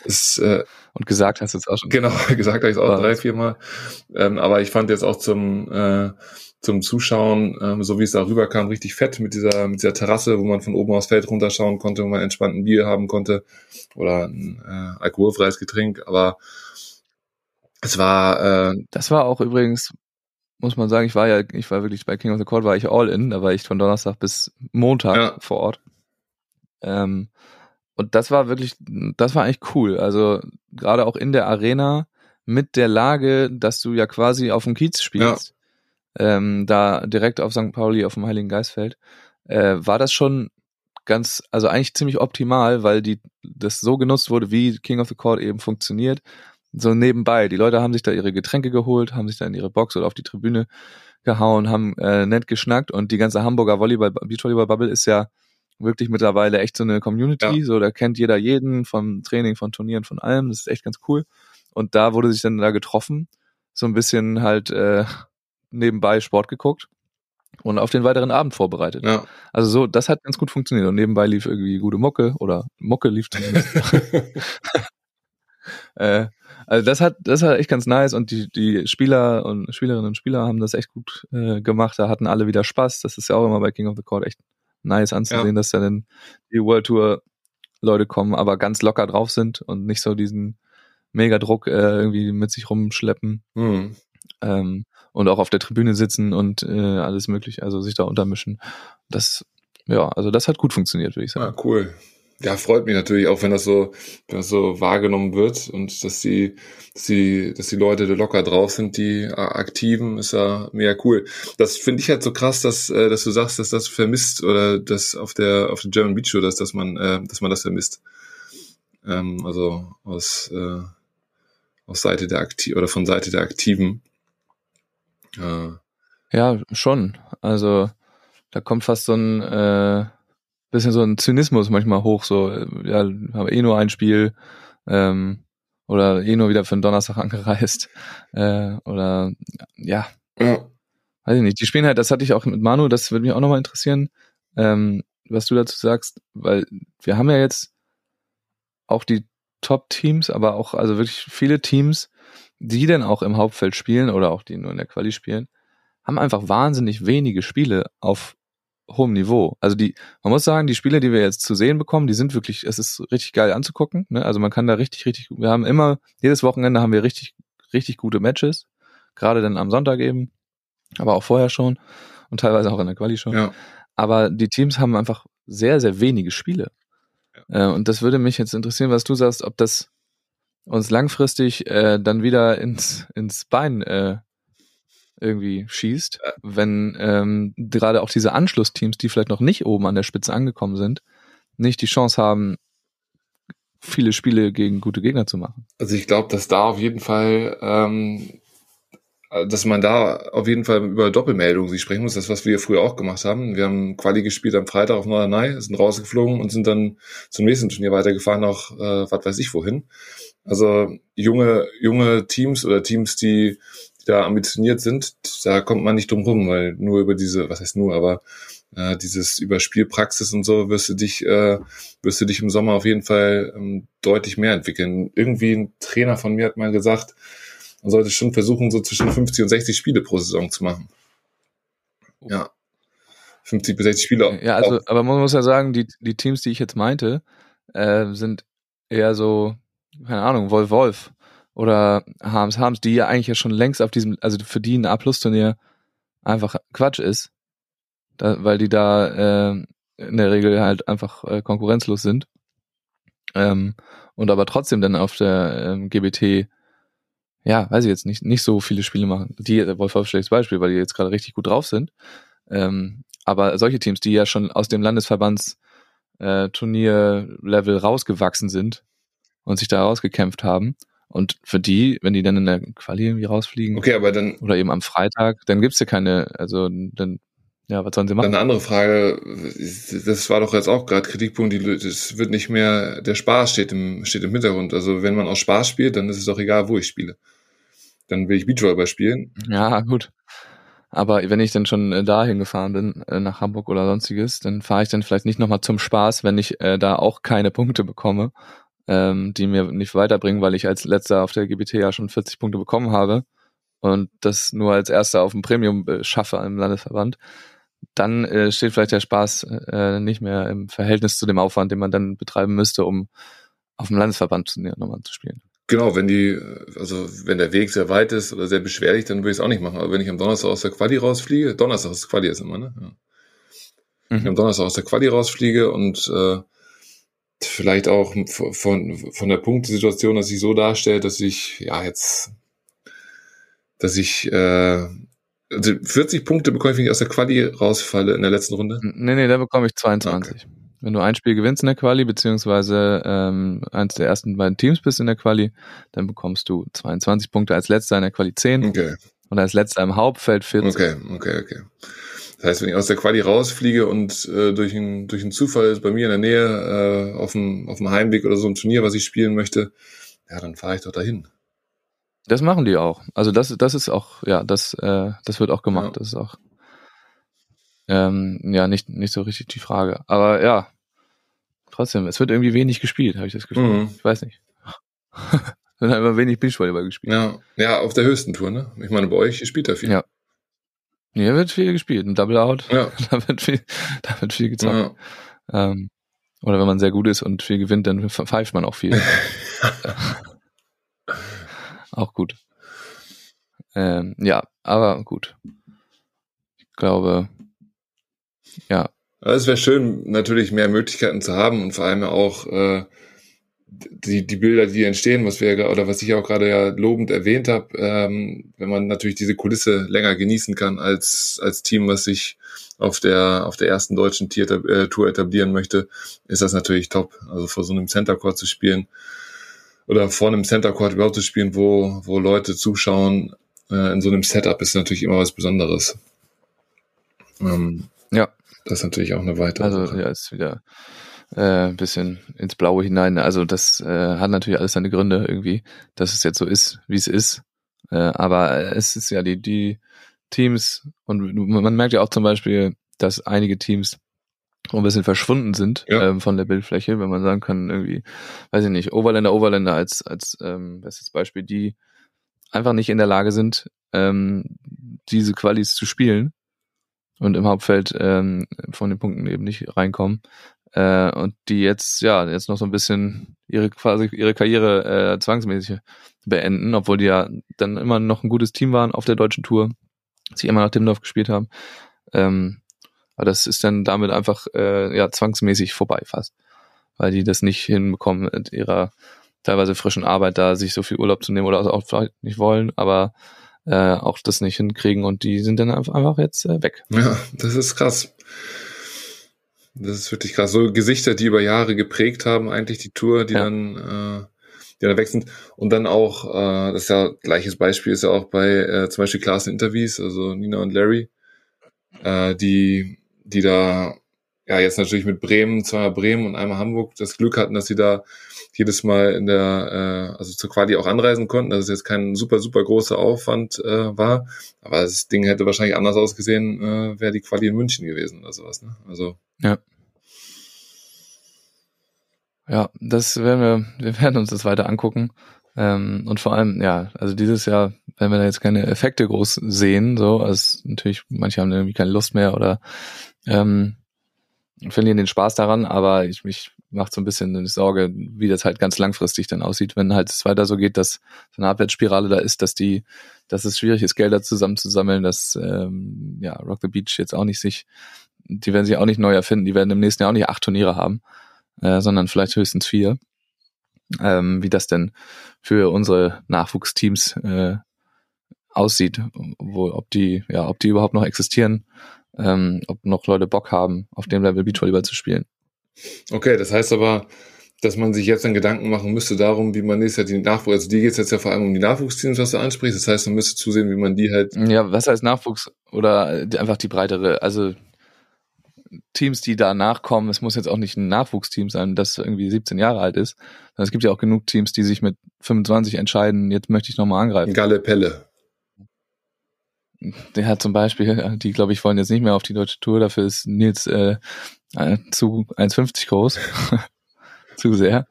ist, äh, Und gesagt hast du es auch schon. Genau, gesagt habe ich es auch drei, vier Mal. Ähm, aber ich fand jetzt auch zum, äh, zum Zuschauen, ähm, so wie es da rüberkam, richtig fett mit dieser, mit dieser Terrasse, wo man von oben aufs Feld runterschauen konnte, wo man entspannt ein Bier haben konnte oder ein äh, alkoholfreies Getränk. Aber es war, äh, Das war auch übrigens, muss man sagen, ich war ja, ich war wirklich bei King of the Court, war ich all in, da war ich von Donnerstag bis Montag Ja. vor Ort. Ähm, und das war wirklich, das war eigentlich cool. Also gerade auch in der Arena mit der Lage, dass du ja quasi auf dem Kiez spielst, ähm, da direkt auf St. Pauli auf dem Heiligen Geistfeld, äh, war das schon ganz, also eigentlich ziemlich optimal, weil die das so genutzt wurde, wie King of the Court eben funktioniert. So nebenbei. Die Leute haben sich da ihre Getränke geholt, haben sich da in ihre Box oder auf die Tribüne gehauen, haben äh, nett geschnackt und die ganze Hamburger Volleyball, Beachvolleyball-Bubble ist ja wirklich mittlerweile echt so eine Community. Ja. So, da kennt jeder jeden vom Training, von Turnieren, von allem. Das ist echt ganz cool. Und da wurde sich dann da getroffen, so ein bisschen halt äh, nebenbei Sport geguckt und auf den weiteren Abend vorbereitet. ja. Also so, das hat ganz gut funktioniert. Und nebenbei lief irgendwie gute Mucke oder Mucke lief zumindest. äh, also das hat, das hat echt ganz nice und die, die Spieler und Spielerinnen und Spieler haben das echt gut äh, gemacht. Da hatten alle wieder Spaß. Das ist ja auch immer bei King of the Court echt nice anzusehen, dass da dann die World Tour Leute kommen, aber ganz locker drauf sind und nicht so diesen Megadruck äh, irgendwie mit sich rumschleppen Hm. ähm, und auch auf der Tribüne sitzen und äh, alles mögliche, also sich da untermischen. Das, ja, also das hat gut funktioniert, würde ich sagen. Ja, cool. Ja, freut mich natürlich auch, wenn das so, wenn das so wahrgenommen wird und dass die, dass die, dass die Leute da locker drauf sind, die äh, Aktiven, ist ja mega cool. Das finde ich halt so krass, dass, äh, dass du sagst, dass das vermisst oder dass auf der, auf der German Beach Tour, dass, dass man, äh, dass man das vermisst. Ähm, also aus, äh, aus Seite der Aktiv oder von Seite der Aktiven. Äh, Ja, schon. Also da kommt fast so ein äh, bisschen so ein Zynismus manchmal hoch, so, äh, ja, haben eh nur ein Spiel ähm, oder eh nur wieder für den Donnerstag angereist. Äh, oder ja, ja. weiß ich nicht. Die spielen halt, das hatte ich auch mit Manu, das würde mich auch nochmal interessieren, ähm, was du dazu sagst, weil wir haben ja jetzt auch die Top-Teams, aber auch also wirklich viele Teams, die dann auch im Hauptfeld spielen oder auch die nur in der Quali spielen, haben einfach wahnsinnig wenige Spiele auf hohem Niveau. Also die, man muss sagen, die Spiele, die wir jetzt zu sehen bekommen, die sind wirklich, es ist richtig geil anzugucken. Ne? Also man kann da richtig, richtig, wir haben immer, jedes Wochenende haben wir richtig, richtig gute Matches. Gerade dann am Sonntag eben, aber auch vorher schon und teilweise auch in der Quali schon. ja. Aber die Teams haben einfach sehr, sehr wenige Spiele. Äh, und das würde mich jetzt interessieren, was du sagst, ob das uns langfristig äh, dann wieder ins, ins Bein äh, irgendwie schießt, wenn ähm, gerade auch diese Anschlussteams, die vielleicht noch nicht oben an der Spitze angekommen sind, nicht die Chance haben, viele Spiele gegen gute Gegner zu machen. Also ich glaube, dass da auf jeden Fall, ähm, dass man da auf jeden Fall über Doppelmeldungen sich sprechen muss. Das, was wir früher auch gemacht haben. Wir haben Quali gespielt am Freitag auf Norderney, sind rausgeflogen und sind dann zum nächsten Turnier weitergefahren, auch äh, was weiß ich wohin. Also junge, junge Teams oder Teams, die da ambitioniert sind, da kommt man nicht drum rum, weil nur über diese, was heißt nur, aber äh, dieses über Spielpraxis und so wirst du dich, äh, wirst du dich im Sommer auf jeden Fall ähm, deutlich mehr entwickeln. Irgendwie ein Trainer von mir hat mal gesagt, man sollte schon versuchen, so zwischen 50 und 60 Spiele pro Saison zu machen. Ja. 50 bis 60 Spiele. Ja, also, auch. aber man muss ja sagen, die, die Teams, die ich jetzt meinte, äh, sind eher so, keine Ahnung, Wolf Wolf oder Harms Harms, die ja eigentlich ja schon längst auf diesem, also für die ein A-Plus-Turnier einfach Quatsch ist, da, weil die da äh, in der Regel halt einfach äh, konkurrenzlos sind ähm, und aber trotzdem dann auf der ähm, GBT ja, weiß ich jetzt nicht, nicht so viele Spiele machen. Die, Wolf Wolf schlechtes Beispiel, weil die jetzt gerade richtig gut drauf sind. Ähm, aber solche Teams, die ja schon aus dem Landesverbands äh, Turnierlevel rausgewachsen sind und sich da rausgekämpft haben. Und für die, wenn die dann in der Quali irgendwie rausfliegen Okay, aber dann, oder eben am Freitag, dann gibt's ja keine, also dann, ja, was sollen sie dann machen? eine andere Frage. Das war doch jetzt auch gerade Kritikpunkt. Die, das wird nicht mehr, der Spaß steht im, steht im Hintergrund. Also wenn man aus Spaß spielt, dann ist es doch egal, wo ich spiele. Dann will ich Beachvolleyball spielen. Ja, gut. Aber wenn ich dann schon äh, dahin gefahren bin, äh, nach Hamburg oder sonstiges, dann fahre ich dann vielleicht nicht nochmal zum Spaß, wenn ich äh, da auch keine Punkte bekomme, ähm, die mir nicht weiterbringen, weil ich als letzter auf der GBT ja schon 40 Punkte bekommen habe und das nur als erster auf dem Premium äh, schaffe im Landesverband, dann äh, steht vielleicht der Spaß äh, nicht mehr im Verhältnis zu dem Aufwand, den man dann betreiben müsste, um auf dem Landesverband nochmal zu spielen. Genau, wenn die, also wenn der Weg sehr weit ist oder sehr beschwerlich, dann würde ich es auch nicht machen. Aber wenn ich am Donnerstag aus der Quali rausfliege, Donnerstag ist Quali jetzt immer, ne? Ja. Mhm. Wenn ich am Donnerstag aus der Quali rausfliege und äh, vielleicht auch von, von der Punktesituation, dass sich so darstellt, dass ich, ja, jetzt, dass ich äh, also 40 Punkte bekomme ich, wenn ich aus der Quali rausfalle in der letzten Runde? Nee, nee, da bekomme ich 22. Okay. Wenn du ein Spiel gewinnst in der Quali, beziehungsweise ähm, eins der ersten beiden Teams bist in der Quali, dann bekommst du 22 Punkte als letzter in der Quali 10 okay. und als letzter im Hauptfeld 40. Okay, okay, okay. Das heißt, wenn ich aus der Quali rausfliege und äh, durch, einen durch einen Zufall ist bei mir in der Nähe äh, auf, dem, auf dem Heimweg oder so ein Turnier, was ich spielen möchte, ja, dann fahre ich doch dahin. Das machen die auch. Also das, das ist auch, ja, das, äh, das wird auch gemacht. Ja. Das ist auch ähm, ja nicht, nicht so richtig die Frage. Aber ja, trotzdem, es wird irgendwie wenig gespielt, habe ich das Gefühl. Mhm. Ich weiß nicht. Wird immer wenig Beachvolleyball gespielt. Ja, ja, auf der höchsten Tour, ne? Ich meine, bei euch spielt da viel. Ja. Hier wird viel gespielt. Ein Double Out. Ja. da wird viel, da wird viel gezockt. Ja. Ähm, oder wenn man sehr gut ist und viel gewinnt, dann pfeift man auch viel. auch gut. Ähm, ja, aber gut. Ich glaube, ja. Es wäre schön, natürlich mehr Möglichkeiten zu haben und vor allem auch äh, die, die Bilder, die entstehen, was wir oder was ich auch gerade ja lobend erwähnt habe, ähm, wenn man natürlich diese Kulisse länger genießen kann als als Team, was sich auf der auf der ersten deutschen äh, Tour etablieren möchte, ist das natürlich top. Also vor so einem Center Court zu spielen oder vor einem Center Court überhaupt zu spielen, wo wo Leute zuschauen äh, in so einem Setup ist natürlich immer was Besonderes. Ähm, ja, das ist natürlich auch eine weitere. Also Sache. ja, ist wieder äh, ein bisschen ins Blaue hinein. Also das äh, hat natürlich alles seine Gründe irgendwie, dass es jetzt so ist, wie es ist. Äh, aber es ist ja die, die Teams und man merkt ja auch zum Beispiel, dass einige Teams ein bisschen verschwunden sind ja. ähm, von der Bildfläche, wenn man sagen kann, irgendwie, weiß ich nicht, Overländer, Overländer als, als ähm, bestes Beispiel, die einfach nicht in der Lage sind, ähm, diese Qualis zu spielen und im Hauptfeld ähm, von den Punkten eben nicht reinkommen äh, und die jetzt ja jetzt noch so ein bisschen ihre quasi ihre Karriere äh, zwangsmäßig beenden, obwohl die ja dann immer noch ein gutes Team waren auf der deutschen Tour, sie immer nach Timmendorf gespielt haben. Ähm, aber das ist dann damit einfach äh, ja zwangsmäßig vorbei fast, weil die das nicht hinbekommen mit ihrer teilweise frischen Arbeit da sich so viel Urlaub zu nehmen oder auch vielleicht nicht wollen, aber äh, auch das nicht hinkriegen und die sind dann einfach jetzt äh, weg. Ja, das ist krass. Das ist wirklich krass. So Gesichter, die über Jahre geprägt haben, eigentlich die Tour, die ja. dann, äh, die dann weg sind. Und dann auch, äh, das ist ja gleiches Beispiel ist ja auch bei äh, zum Beispiel Klassen Interviews, also Nina und Larry, äh, die, die da ja jetzt natürlich mit Bremen, zweimal Bremen und einmal Hamburg das Glück hatten, dass sie da jedes Mal in der, äh, also zur Quali auch anreisen konnten, dass es jetzt kein super, super großer Aufwand äh, war. Aber das Ding hätte wahrscheinlich anders ausgesehen, äh, wäre die Quali in München gewesen oder sowas. Ne? Also. Ja. Ja, das werden wir, wir werden uns das weiter angucken. Ähm, und vor allem, ja, also dieses Jahr, wenn wir da jetzt keine Effekte groß sehen, so, also natürlich, manche haben irgendwie keine Lust mehr oder ähm, verlieren den Spaß daran, aber ich mich macht so ein bisschen eine Sorge, wie das halt ganz langfristig dann aussieht, wenn halt es weiter so geht, dass so eine Abwärtsspirale da ist, dass die, dass es schwierig ist, Gelder zusammenzusammeln, dass ähm, ja Rock the Beach jetzt auch nicht sich, die werden sich auch nicht neu erfinden, die werden im nächsten Jahr auch nicht acht Turniere haben, äh, sondern vielleicht höchstens vier. Ähm, wie das denn für unsere Nachwuchsteams äh, aussieht, wo, ob die, ja, ob die überhaupt noch existieren ähm, ob noch Leute Bock haben, auf dem Level Beachvolleyball zu spielen. Okay, das heißt aber, dass man sich jetzt dann Gedanken machen müsste darum, wie man nächstes Jahr die Nachwuchs, also die geht jetzt ja vor allem um die Nachwuchsteams, was du ansprichst. Das heißt, man müsste zusehen, wie man die halt. Ja, was heißt Nachwuchs oder einfach die breitere, also Teams, die da nachkommen, es muss jetzt auch nicht ein Nachwuchsteam sein, das irgendwie 17 Jahre alt ist. Es gibt ja auch genug Teams, die sich mit 25 entscheiden, jetzt möchte ich nochmal angreifen. Galle Pelle der hat zum Beispiel, die glaube ich wollen jetzt nicht mehr auf die deutsche Tour, dafür ist Nils äh, äh zu 1,50 groß. zu sehr.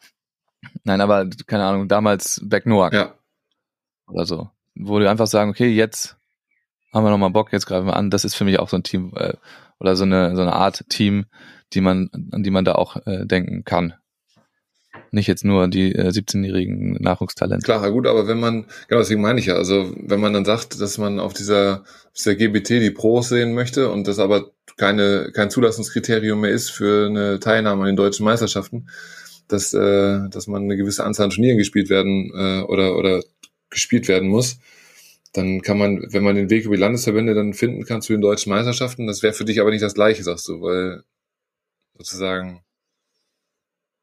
Nein, aber keine Ahnung, damals Beck Noack Ja. oder so. Wo die einfach sagen, okay, jetzt haben wir nochmal Bock, jetzt greifen wir an. Das ist für mich auch so ein Team äh, oder so eine, so eine Art Team, die man, an die man da auch äh, denken kann. Nicht jetzt nur die äh, 17-jährigen Nachwuchstalente. Klar, gut, aber wenn man, genau deswegen meine ich ja, also wenn man dann sagt, dass man auf dieser, auf dieser GBT die Pros sehen möchte und das aber keine, kein Zulassungskriterium mehr ist für eine Teilnahme an den deutschen Meisterschaften, dass, äh, dass man eine gewisse Anzahl an Turnieren gespielt werden äh, oder, oder gespielt werden muss, dann kann man, wenn man den Weg über die Landesverbände dann finden kann zu den deutschen Meisterschaften, das wäre für dich aber nicht das gleiche, sagst du, weil sozusagen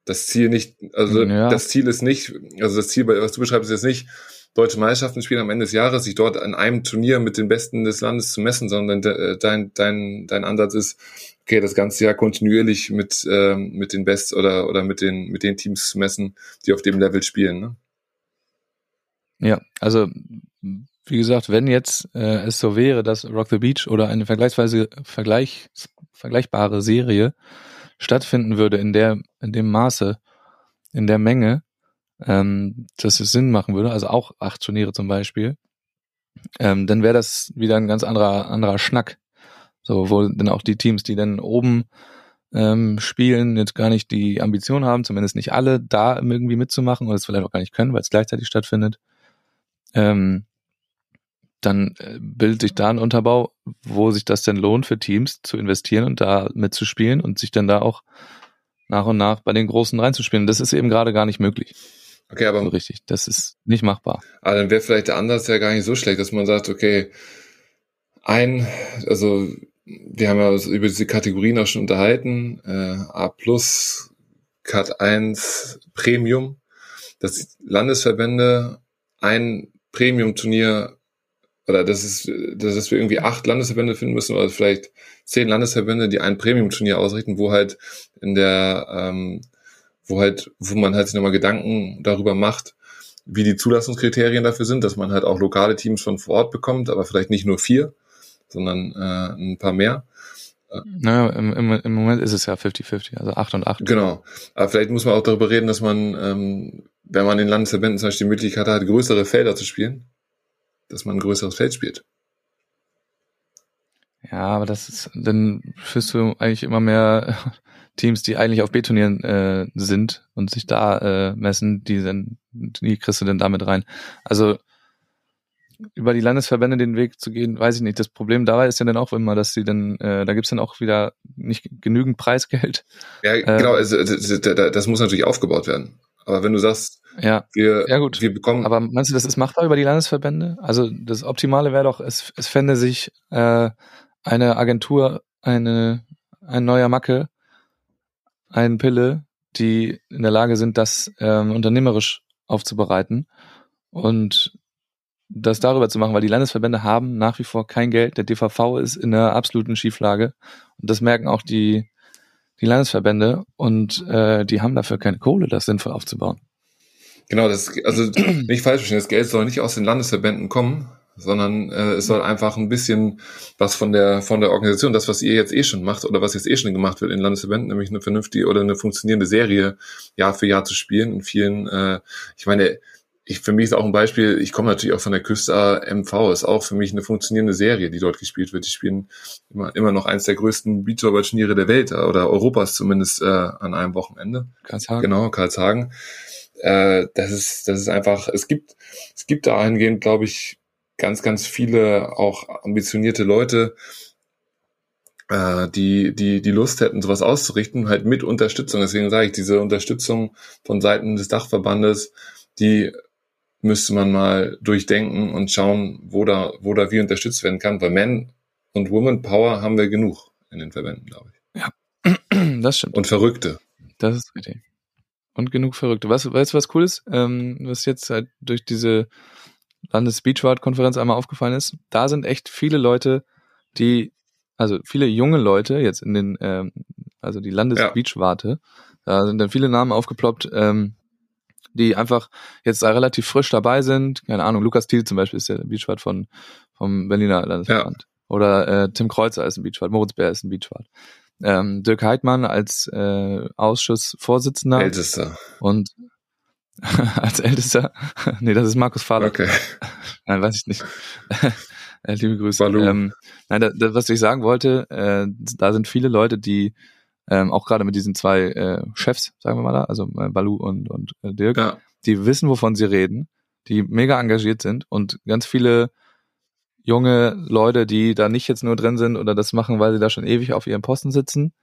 das Ziel nicht, also Ja. das Ziel ist nicht, also das Ziel, was du beschreibst, ist jetzt nicht, deutsche Meisterschaften spielen am Ende des Jahres, sich dort an einem Turnier mit den Besten des Landes zu messen, sondern de, dein, dein, dein Ansatz ist, okay, das ganze Jahr kontinuierlich mit, ähm, mit den Best oder, oder mit den, mit den Teams zu messen, die auf dem Level spielen, ne? Ja, also wie gesagt, wenn jetzt äh, es so wäre, dass Rock the Beach oder eine vergleichsweise vergleich, vergleichbare Serie stattfinden würde in der in dem Maße, in der Menge, ähm, dass es Sinn machen würde, also auch acht Turniere zum Beispiel, ähm, dann wäre das wieder ein ganz anderer anderer Schnack. So, wo dann auch die Teams, die dann oben ähm, spielen, jetzt gar nicht die Ambition haben, zumindest nicht alle, da irgendwie mitzumachen oder es vielleicht auch gar nicht können, weil es gleichzeitig stattfindet ähm, dann äh, bildet sich da ein Unterbau, wo sich das denn lohnt für Teams zu investieren und da mitzuspielen und sich dann da auch nach und nach bei den Großen reinzuspielen. Das ist eben gerade gar nicht möglich. Okay, aber So richtig. Das ist nicht machbar. Aber dann wäre vielleicht der Ansatz ja gar nicht so schlecht, dass man sagt, okay, ein, also wir haben ja über diese Kategorien auch schon unterhalten, äh, A plus, Cut 1, Premium, dass Landesverbände ein Premium-Turnier oder das ist, dass es wir irgendwie acht Landesverbände finden müssen oder vielleicht zehn Landesverbände, die ein Premium-Turnier ausrichten, wo halt in der, ähm, wo halt, wo man halt sich nochmal Gedanken darüber macht, wie die Zulassungskriterien dafür sind, dass man halt auch lokale Teams von vor Ort bekommt, aber vielleicht nicht nur vier, sondern äh, ein paar mehr. Naja, im, im, im Moment ist es ja 50-50, also 8 und 8. Genau. Aber vielleicht muss man auch darüber reden, dass man, ähm, wenn man in Landesverbänden zum Beispiel die Möglichkeit hat, größere Felder zu spielen, dass man ein größeres Feld spielt. Ja, aber das ist, dann führst du eigentlich immer mehr Teams, die eigentlich auf B-Turnieren äh, sind und sich da äh, messen, die dann, die kriegst du denn damit rein. Also über die Landesverbände den Weg zu gehen, weiß ich nicht. Das Problem dabei ist ja dann auch immer, dass sie dann, äh, da gibt's dann auch wieder nicht genügend Preisgeld. Ja, genau, also, das, das, das muss natürlich aufgebaut werden. Aber wenn du sagst, Ja, wir, Ja, gut. wir bekommen, aber meinst du, das ist machbar über die Landesverbände? Also das Optimale wäre doch, es, es fände sich äh, eine Agentur, eine ein neuer Macke, ein Pille, die in der Lage sind, das ähm, unternehmerisch aufzubereiten und das darüber zu machen, weil die Landesverbände haben nach wie vor kein Geld. Der DVV ist in einer absoluten Schieflage und das merken auch die die Landesverbände und äh, die haben dafür keine Kohle, das sinnvoll aufzubauen. genau, das, also nicht falsch verstehen, das Geld soll nicht aus den Landesverbänden kommen, sondern äh, es soll einfach ein bisschen was von der von der Organisation, das was ihr jetzt eh schon macht oder was jetzt eh schon gemacht wird in Landesverbänden, nämlich eine vernünftige oder eine funktionierende Serie Jahr für Jahr zu spielen. In vielen, äh, ich meine, ich für mich ist auch ein Beispiel. Ich komme natürlich auch von der Küste MV, ist auch für mich eine funktionierende Serie, die dort gespielt wird. Die spielen immer immer noch eins der größten Beachvolleyball-Turniere der Welt äh, oder Europas zumindest äh, an einem Wochenende. Karlshagen. Genau, Karlshagen. Äh, das ist, das ist einfach, es gibt, es gibt dahingehend, glaube ich, ganz, ganz viele auch ambitionierte Leute, äh, die, die, die Lust hätten, sowas auszurichten, halt mit Unterstützung. Deswegen sage ich, diese Unterstützung von Seiten des Dachverbandes, die müsste man mal durchdenken und schauen, wo da, wo da wie unterstützt werden kann, weil Men und Woman Power haben wir genug in den Verbänden, glaube ich. Das stimmt. Und Verrückte. Das ist richtig. Und genug Verrückte. Was, weißt du, was cool ist? Ähm, was jetzt halt durch diese Landes-Beachwart-Konferenz einmal aufgefallen ist, da sind echt viele Leute, die, also viele junge Leute jetzt in den, ähm, also die Landes-Beachwarte, da sind dann viele Namen aufgeploppt, ähm, die einfach jetzt da relativ frisch dabei sind. Keine Ahnung, Lukas Thiel zum Beispiel ist der Beachwart von, vom Berliner Landesverband. Oder äh, Tim Kreuzer ist ein Beachwart, Moritz Bär ist ein Beachwart. Ähm, Dirk Heidmann als äh, Ausschussvorsitzender Ältester. und als ältester. nee, das ist Markus Fahler. Okay. Nein, weiß ich nicht. Äh, Liebe Grüße. Ähm, nein, da, da, was ich sagen wollte, äh, da sind viele Leute, die ähm, auch gerade mit diesen zwei äh, Chefs, sagen wir mal da, also äh, Balu und, und äh, Dirk, Ja. die wissen, wovon sie reden, die mega engagiert sind und ganz viele junge Leute, die da nicht jetzt nur drin sind oder das machen, weil sie da schon ewig auf ihrem Posten sitzen,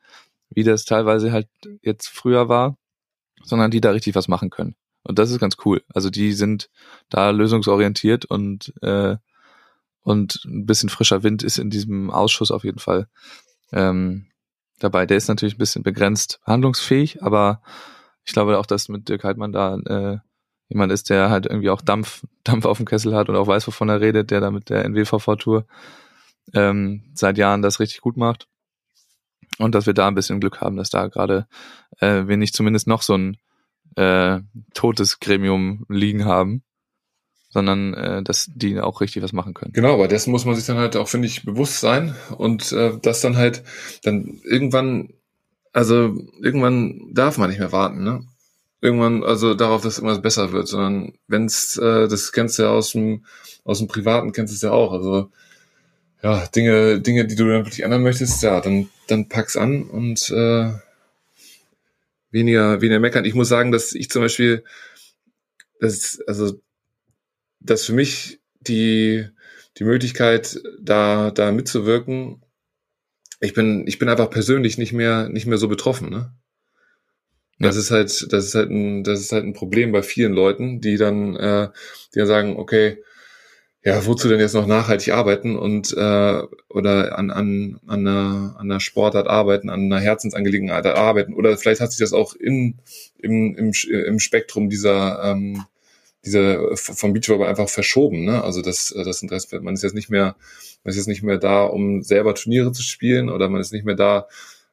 wie das teilweise halt jetzt früher war, sondern die da richtig was machen können. Und das ist ganz cool. Also die sind da lösungsorientiert und äh, und ein bisschen frischer Wind ist in diesem Ausschuss auf jeden Fall ähm, dabei. Der ist natürlich ein bisschen begrenzt handlungsfähig, aber ich glaube auch, dass mit Dirk Heidmann da äh, jemand ist, der halt irgendwie auch Dampf, Dampf auf dem Kessel hat und auch weiß, wovon er redet, der da mit der NWVV-Tour ähm, seit Jahren das richtig gut macht. Und dass wir da ein bisschen Glück haben, dass da gerade äh, wir nicht zumindest noch so ein äh, totes Gremium liegen haben, sondern äh, dass die auch richtig was machen können. Genau, aber dessen muss man sich dann halt auch, finde ich, bewusst sein und äh, das dann halt dann irgendwann, also irgendwann darf man nicht mehr warten, ne? Irgendwann, also darauf, dass irgendwas besser wird, sondern wenn's, äh, das kennst du ja aus dem, aus dem Privaten, kennst du es ja auch, also ja, Dinge, Dinge, die du dann wirklich ändern möchtest, ja, dann, dann pack's an und äh, weniger, weniger meckern. Ich muss sagen, dass ich zum Beispiel, das, also dass für mich die, die Möglichkeit, da, da mitzuwirken, ich bin, ich bin einfach persönlich nicht mehr, nicht mehr so betroffen, ne? Das ist halt, das ist halt ein, das ist halt ein Problem bei vielen Leuten, die dann, äh, die dann sagen, okay, ja, wozu denn jetzt noch nachhaltig arbeiten und äh, oder an, an, an, einer, an einer Sportart arbeiten, an einer Herzensangelegenheit arbeiten oder vielleicht hat sich das auch in, im, im, im Spektrum dieser ähm, diese vom Beachvolleyball einfach verschoben, ne? Also das das Interesse, man ist jetzt nicht mehr man ist jetzt nicht mehr da, um selber Turniere zu spielen oder man ist nicht mehr da,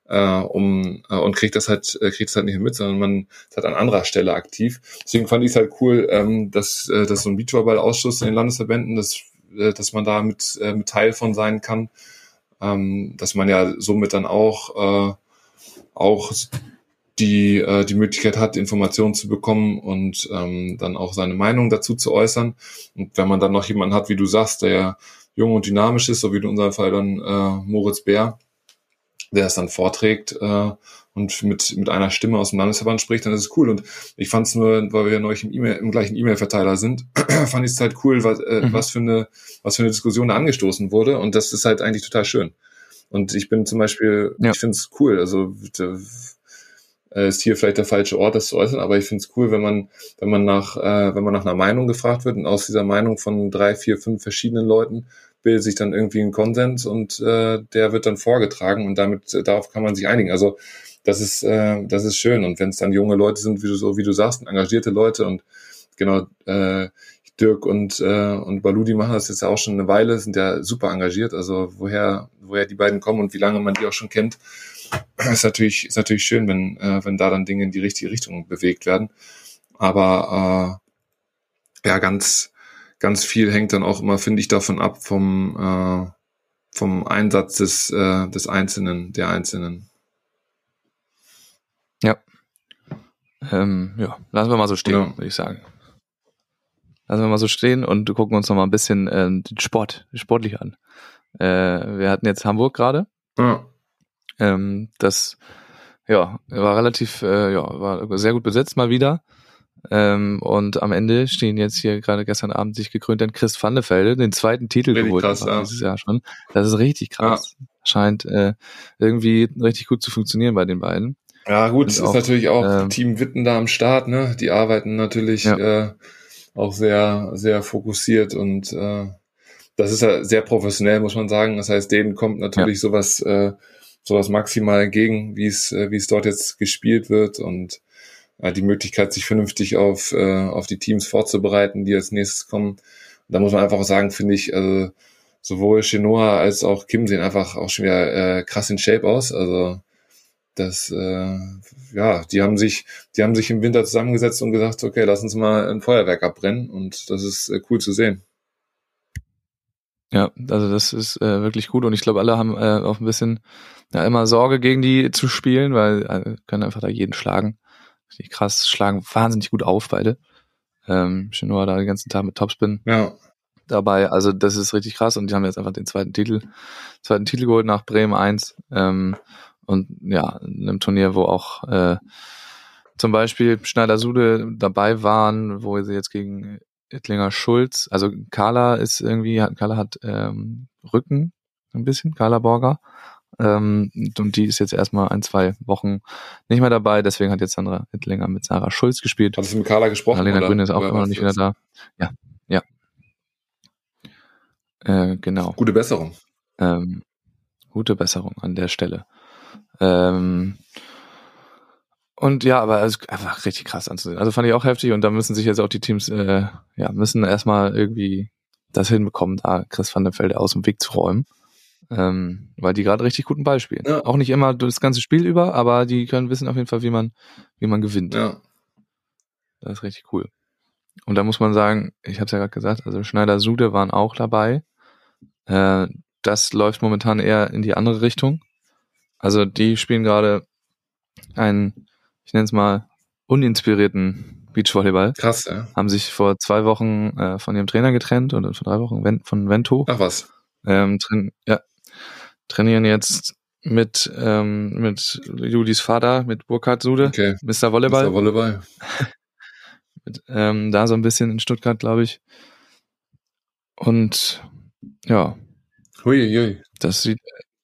äh, um äh, und kriegt das halt äh, kriegt das halt nicht mit, sondern man ist halt an anderer Stelle aktiv. Deswegen fand ich es halt cool, ähm, dass äh, dass so ein Beachvolleyball-Ausschuss in den Landesverbänden, dass äh, dass man da mit äh, mit Teil von sein kann, ähm, dass man ja somit dann auch äh, auch die äh, die Möglichkeit hat, Informationen zu bekommen und ähm, dann auch seine Meinung dazu zu äußern. Und wenn man dann noch jemanden hat, wie du sagst, der jung und dynamisch ist, so wie in unserem Fall dann äh, Moritz Bär, der es dann vorträgt äh, und mit mit einer Stimme aus dem Landesverband spricht, dann ist es cool. Und ich fand es nur, weil wir neulich im, e im gleichen E-Mail-Verteiler sind, fand ich es halt cool, was, äh, Mhm. was für eine was für eine Diskussion da angestoßen wurde. Und das ist halt eigentlich total schön. Und ich bin zum Beispiel, Ja. ich finde es cool. Also ist hier vielleicht der falsche Ort, das zu äußern, aber ich finde es cool, wenn man, wenn man nach, äh, wenn man nach einer Meinung gefragt wird und aus dieser Meinung von drei, vier, fünf verschiedenen Leuten bildet sich dann irgendwie ein Konsens und äh, der wird dann vorgetragen und damit äh, darauf kann man sich einigen. Also das ist, äh, das ist schön. Und wenn es dann junge Leute sind, wie du so wie du sagst, engagierte Leute und genau äh, Dirk und äh, und Balu, die machen das jetzt ja auch schon eine Weile, sind ja super engagiert. Also woher woher die beiden kommen und wie lange man die auch schon kennt, ist natürlich ist natürlich schön, wenn äh, wenn da dann Dinge in die richtige Richtung bewegt werden. Aber äh, ja, ganz ganz viel hängt dann auch immer, finde ich, davon ab vom äh, vom Einsatz des äh, des Einzelnen, der Einzelnen. Ähm, ja, lassen wir mal so stehen, Ja. würde ich sagen. Lassen wir mal so stehen und gucken uns noch mal ein bisschen äh, den Sport, sportlich an. Äh, wir hatten jetzt Hamburg gerade. Ja. Ähm, das ja, war relativ, äh, ja, war sehr gut besetzt mal wieder. Ähm, und am Ende stehen jetzt hier gerade gestern Abend sich gekrönt den Chris van de Velde, den zweiten Titel Richtig geholt krass, ja. dieses Jahr schon. Das ist richtig krass. Scheint äh, irgendwie richtig gut zu funktionieren bei den beiden. Ja, gut, Und es auch, ist natürlich auch ähm, Team Witten da am Start, ne? Die arbeiten natürlich Ja. äh, auch sehr, sehr fokussiert und äh, das ist ja sehr professionell, muss man sagen. Das heißt, denen kommt natürlich sowas, äh, sowas maximal entgegen, wie es, äh, wie es dort jetzt gespielt wird und äh, die Möglichkeit, sich vernünftig auf, äh, auf die Teams vorzubereiten, die als nächstes kommen. Und da muss man einfach sagen, finde ich, also sowohl Chenoa als auch Kim sehen einfach auch schon wieder äh, krass in Shape aus. Also das, äh, ja, die haben sich, die haben sich im Winter zusammengesetzt und gesagt, okay, lass uns mal ein Feuerwerk abbrennen und das ist äh, cool zu sehen. Ja, also das ist äh, wirklich gut und ich glaube, alle haben äh, auch ein bisschen ja, immer Sorge gegen die zu spielen, weil äh, können einfach da jeden schlagen. Richtig krass, schlagen wahnsinnig gut auf beide. Ähm, Chinois da den ganzen Tag mit Topspin Ja. dabei. Also das ist richtig krass und die haben jetzt einfach den zweiten Titel, zweiten Titel geholt nach Bremen 1. Ähm, und ja, in einem Turnier, wo auch äh, zum Beispiel Schneider-Sude dabei waren, wo sie jetzt gegen Ittlinger Schulz, also Carla ist irgendwie, Carla hat ähm, Rücken ein bisschen, Carla Borger. Ähm, und die ist jetzt erstmal ein, zwei Wochen nicht mehr dabei, deswegen hat jetzt Sandra Ittlinger mit Sarah Schulz gespielt. Hattest du mit Carla gesprochen? Alena? Grün ist auch immer noch nicht wieder da. Ja, ja. Äh, genau. Gute Besserung. Ähm, gute Besserung an der Stelle. Ähm, und ja, aber es ist einfach richtig krass anzusehen. Also fand ich auch heftig und da müssen sich jetzt auch die Teams, äh, ja, müssen erstmal irgendwie das hinbekommen, da Chris van der Velde aus dem Weg zu räumen. Ähm, weil die gerade richtig guten Ball spielen. Ja. Auch nicht immer das ganze Spiel über, aber die können wissen auf jeden Fall, wie man, wie man gewinnt. Ja. Das ist richtig cool. Und da muss man sagen, ich habe es ja gerade gesagt, also Schneider Sude waren auch dabei. Äh, das läuft momentan eher in die andere Richtung. Also die spielen gerade einen, ich nenne es mal, uninspirierten Beachvolleyball. Krass, ja. Haben sich vor zwei Wochen äh, von ihrem Trainer getrennt oder vor drei Wochen Ven- von Vento. Ach was. Ähm, train ja, trainieren jetzt mit, ähm, mit Julis Vater, mit Burkhard Sude, Okay. Mr. Volleyball. Mr. Volleyball. mit, ähm, da so ein bisschen in Stuttgart, glaube ich. Und ja, Hui, hui. das sieht,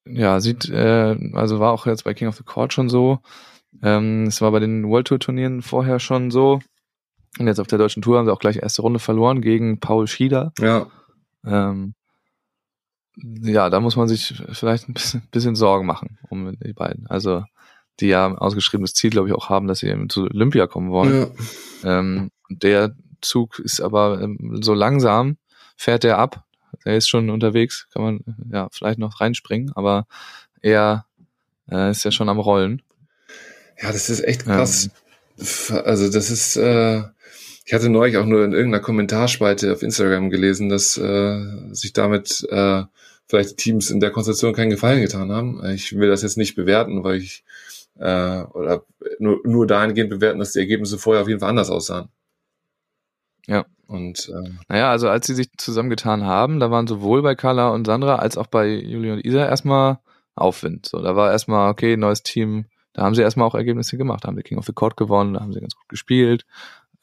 ja, sieht, äh, also war auch jetzt bei King of the Court schon so. Ähm, es war bei den World Tour Turnieren vorher schon so. Und jetzt auf der deutschen Tour haben sie auch gleich erste Runde verloren gegen Paul Schieder. Ja. Ähm, ja, da muss man sich vielleicht ein bisschen, bisschen Sorgen machen um die beiden. Also, die ja ein ausgeschriebenes Ziel, glaube ich, auch haben, dass sie eben zu Olympia kommen wollen. ja. Ähm, der Zug ist aber ähm, so langsam, fährt der ab. Der ist schon unterwegs, kann man ja vielleicht noch reinspringen, aber er äh, ist ja schon am Rollen. Ja, das ist echt krass. Also das ist, äh, ich hatte neulich auch nur in irgendeiner Kommentarspalte auf Instagram gelesen, dass äh, sich damit äh, vielleicht Teams in der Konstellation keinen Gefallen getan haben. Ich will das jetzt nicht bewerten, weil ich äh, oder nur, nur dahingehend bewerten, dass die Ergebnisse vorher auf jeden Fall anders aussahen. Ja. Und äh, Naja, also als sie sich zusammengetan haben, da waren sowohl bei Carla und Sandra als auch bei Julie und Isa erstmal Aufwind. So, da war erstmal, okay, neues Team, da haben sie erstmal auch Ergebnisse gemacht, da haben sie King of the Court gewonnen, da haben sie ganz gut gespielt.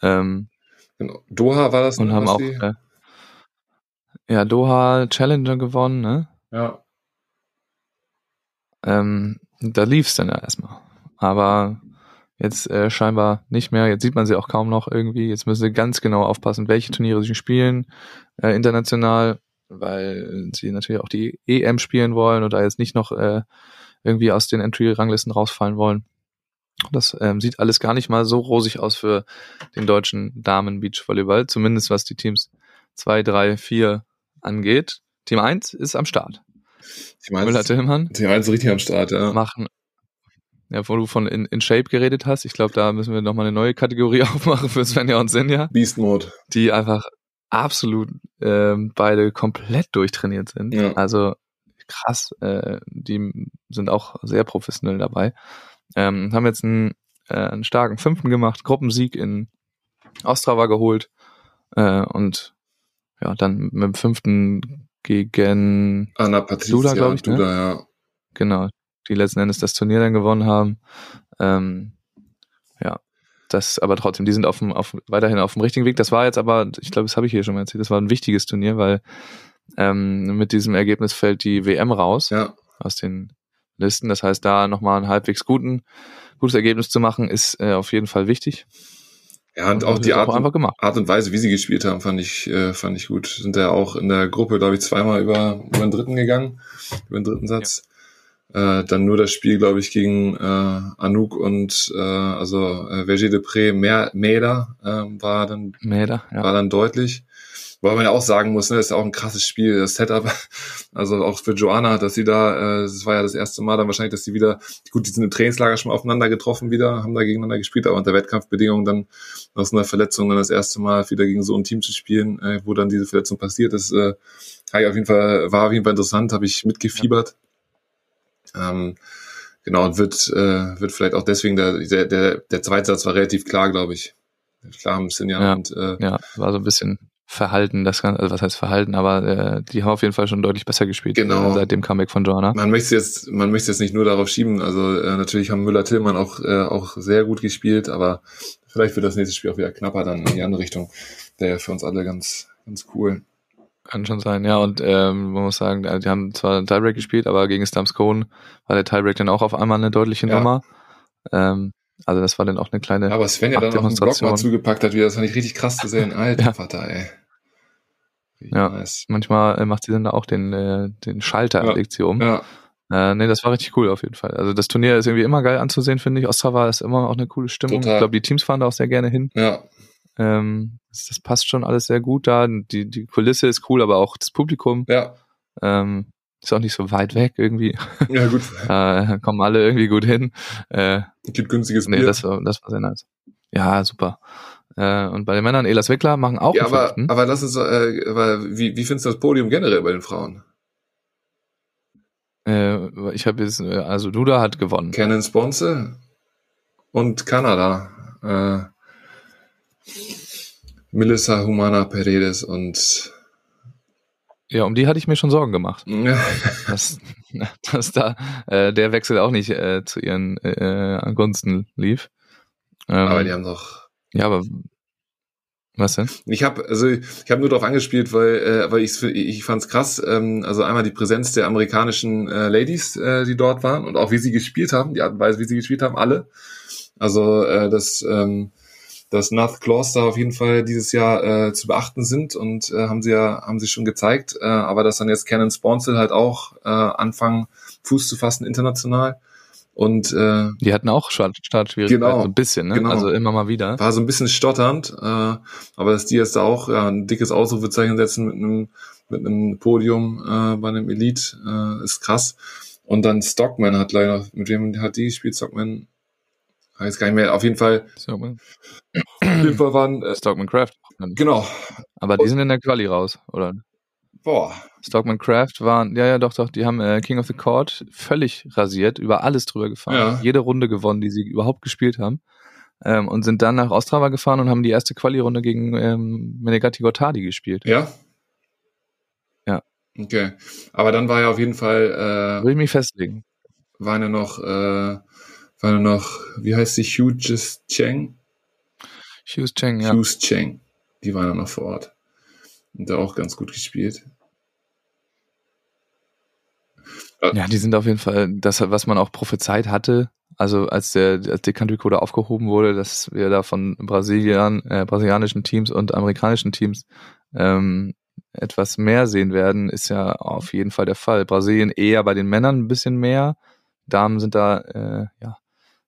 Ähm, genau. Doha war das, und ne, haben auch äh, ja Doha Challenger gewonnen, ne? ja. Ähm, da lief's dann ja erstmal. Aber jetzt äh, scheinbar nicht mehr. Jetzt sieht man sie auch kaum noch irgendwie. Jetzt müssen sie ganz genau aufpassen, welche Turniere sie spielen äh, international, weil sie natürlich auch die EM spielen wollen oder jetzt nicht noch äh, irgendwie aus den Entry-Ranglisten rausfallen wollen. Das ähm, sieht alles gar nicht mal so rosig aus für den deutschen Damen-Beachvolleyball, zumindest was die Teams 2, 3, 4 angeht. Team 1 ist am Start. Ich meine, Müller-Tillmann sie waren so richtig am Start, ja. machen. Ja, wo du von in, in Shape geredet hast, ich glaube, da müssen wir nochmal eine neue Kategorie aufmachen für Svenja und Senja, Beast Mode. die einfach absolut ähm, beide komplett durchtrainiert sind. Ja. Also krass, äh, die sind auch sehr professionell dabei. Ähm, haben jetzt einen, äh, einen starken Fünften gemacht, Gruppensieg in Ostrava geholt äh, und ja, dann mit dem Fünften gegen Anna Patricia Duda, glaub ich, ne? Duda, ja. genau, die letzten Endes das Turnier dann gewonnen haben. Ähm, ja, das aber trotzdem, die sind auf dem, auf, weiterhin auf dem richtigen Weg. Das war jetzt aber, ich glaube, das habe ich hier schon mal erzählt, das war ein wichtiges Turnier, weil ähm, mit diesem Ergebnis fällt die WM raus Ja. aus den Listen. Das heißt, da nochmal ein halbwegs guten, gutes Ergebnis zu machen, ist äh, auf jeden Fall wichtig. Ja, und Und auch die Art, auch. Art und Weise, wie sie gespielt haben, fand ich, äh, fand ich gut. Sind ja auch in der Gruppe, glaube ich, zweimal über, über den dritten gegangen, über den dritten Satz. Äh, dann nur das Spiel, glaube ich, gegen äh, Anouk und äh, also äh, Verger de Pré, mehr Mäder äh, war dann Mäder, ja. war dann deutlich. Wobei man ja auch sagen muss, ne, ist ja auch ein krasses Spiel, das Setup, also auch für Joanna, dass sie da, äh, das war ja das erste Mal dann wahrscheinlich, dass sie wieder, gut, die sind im Trainingslager schon mal aufeinander getroffen wieder, haben da gegeneinander gespielt, aber unter Wettkampfbedingungen dann aus einer Verletzung dann das erste Mal wieder gegen so ein Team zu spielen, äh, wo dann diese Verletzung passiert ist, äh, habe ich auf jeden Fall, war auf jeden Fall interessant, habe ich mitgefiebert. Ähm, genau, und wird, äh, wird vielleicht auch deswegen, der, der, der, der zweite Satz war relativ klar, glaube ich. Klar haben Sinja Ja. und äh, Ja, war so ein bisschen verhalten, das kann, also was heißt verhalten, aber äh, die haben auf jeden Fall schon deutlich besser gespielt Genau. äh, seit dem Comeback von Joanna. man möchte jetzt, man möchte jetzt nicht nur darauf schieben. Also äh, natürlich haben Müller-Tillmann auch äh, auch sehr gut gespielt, aber vielleicht wird das nächste Spiel auch wieder knapper dann in die andere Richtung. Wäre ja für uns alle ganz ganz cool. Kann schon sein, ja. Und ähm, man muss sagen, äh, die haben zwar einen Tiebreak gespielt, aber gegen Stamps Cohn war der Tiebreak dann auch auf einmal eine deutliche Ja. Nummer. Ähm, also das war dann auch eine kleine. Aber Sven ja dann noch einen Block mal zugepackt hat, wieder, das fand ich richtig krass zu sehen. Alter Ja. Vater, ey. Ja. Nice. Manchmal äh, macht sie dann da auch den, äh, den Schalter, Ja. legt sie um. Ja, Äh, nee, das war richtig cool auf jeden Fall. Also das Turnier ist irgendwie immer geil anzusehen, finde ich. Ostrava ist immer auch eine coole Stimmung. Total. Ich glaube, die Teams fahren da auch sehr gerne hin. ja, Ähm, das, das passt schon alles sehr gut da. Die, die Kulisse ist cool, aber auch das Publikum ja, ähm, ist auch nicht so weit weg irgendwie. ja, gut. Da kommen alle irgendwie gut hin. Äh, Gibt günstiges nee, Bier. das war, das war sehr nice. Ja, super. Äh, und bei den Männern, Elas Wickler machen auch ja, aber, fünften. aber lass uns, äh, aber wie, wie findest du das Podium generell bei den Frauen? Äh, ich habe jetzt, äh, also Duda hat gewonnen. Canon Sponsor und Kanada. Äh, Melissa Humana Paredes und Ja, um die hatte ich mir schon Sorgen gemacht. dass, dass da äh, der Wechsel auch nicht äh, zu ihren äh, Gunsten lief. Ähm, aber die haben doch. Ja, aber was denn? Ich habe also ich habe nur darauf angespielt, weil äh, weil ich ich fand's krass. Ähm, also einmal die Präsenz der amerikanischen äh, Ladies, äh, die dort waren und auch wie sie gespielt haben, die Art und Weise, wie sie gespielt haben, alle. Also äh, das ähm, dass North Claws da auf jeden Fall dieses Jahr äh, zu beachten sind und äh, haben sie ja haben sie schon gezeigt, äh, aber dass dann jetzt Canon Sponsel halt auch äh, anfangen Fuß zu fassen international und äh, Die hatten auch Start Startschwierigkeiten, Genau, so ein bisschen, ne? genau. Also immer mal wieder. war so ein bisschen stotternd, äh, aber dass die jetzt da auch ja, ein dickes Ausrufezeichen setzen mit einem mit einem Podium äh, bei einem Elite äh, ist krass. Und dann Stockman hat leider, mit wem hat die gespielt? Stockman, weiß gar nicht mehr. Auf jeden Fall, Stockman, auf jeden Fall waren äh, Stockman Craft. genau. Aber die sind in der Quali raus, oder? Boah, Stockman Craft waren, ja, ja, doch, doch, die haben äh, King of the Court völlig rasiert, über alles drüber gefahren. Ja. Jede Runde gewonnen, die sie überhaupt gespielt haben. Ähm, und sind dann nach Ostrava gefahren und haben die erste Quali-Runde gegen ähm, Menegatti Gottardi gespielt. ja. Ja. Okay, aber dann war ja auf jeden Fall Will ich mich festlegen. äh, waren ja noch äh, waren ja noch, wie heißt sie, Hughes Cheng? Hughes Cheng, ja. Hughes Cheng, die waren ja noch vor Ort. Und da auch ganz gut gespielt. Ja, die sind auf jeden Fall das, was man auch prophezeit hatte. Also als der, als der Country Code aufgehoben wurde, dass wir da von Brasilien, äh, brasilianischen Teams und amerikanischen Teams ähm, etwas mehr sehen werden, ist ja auf jeden Fall der Fall. Brasilien eher bei den Männern ein bisschen mehr. Damen sind da, äh, ja,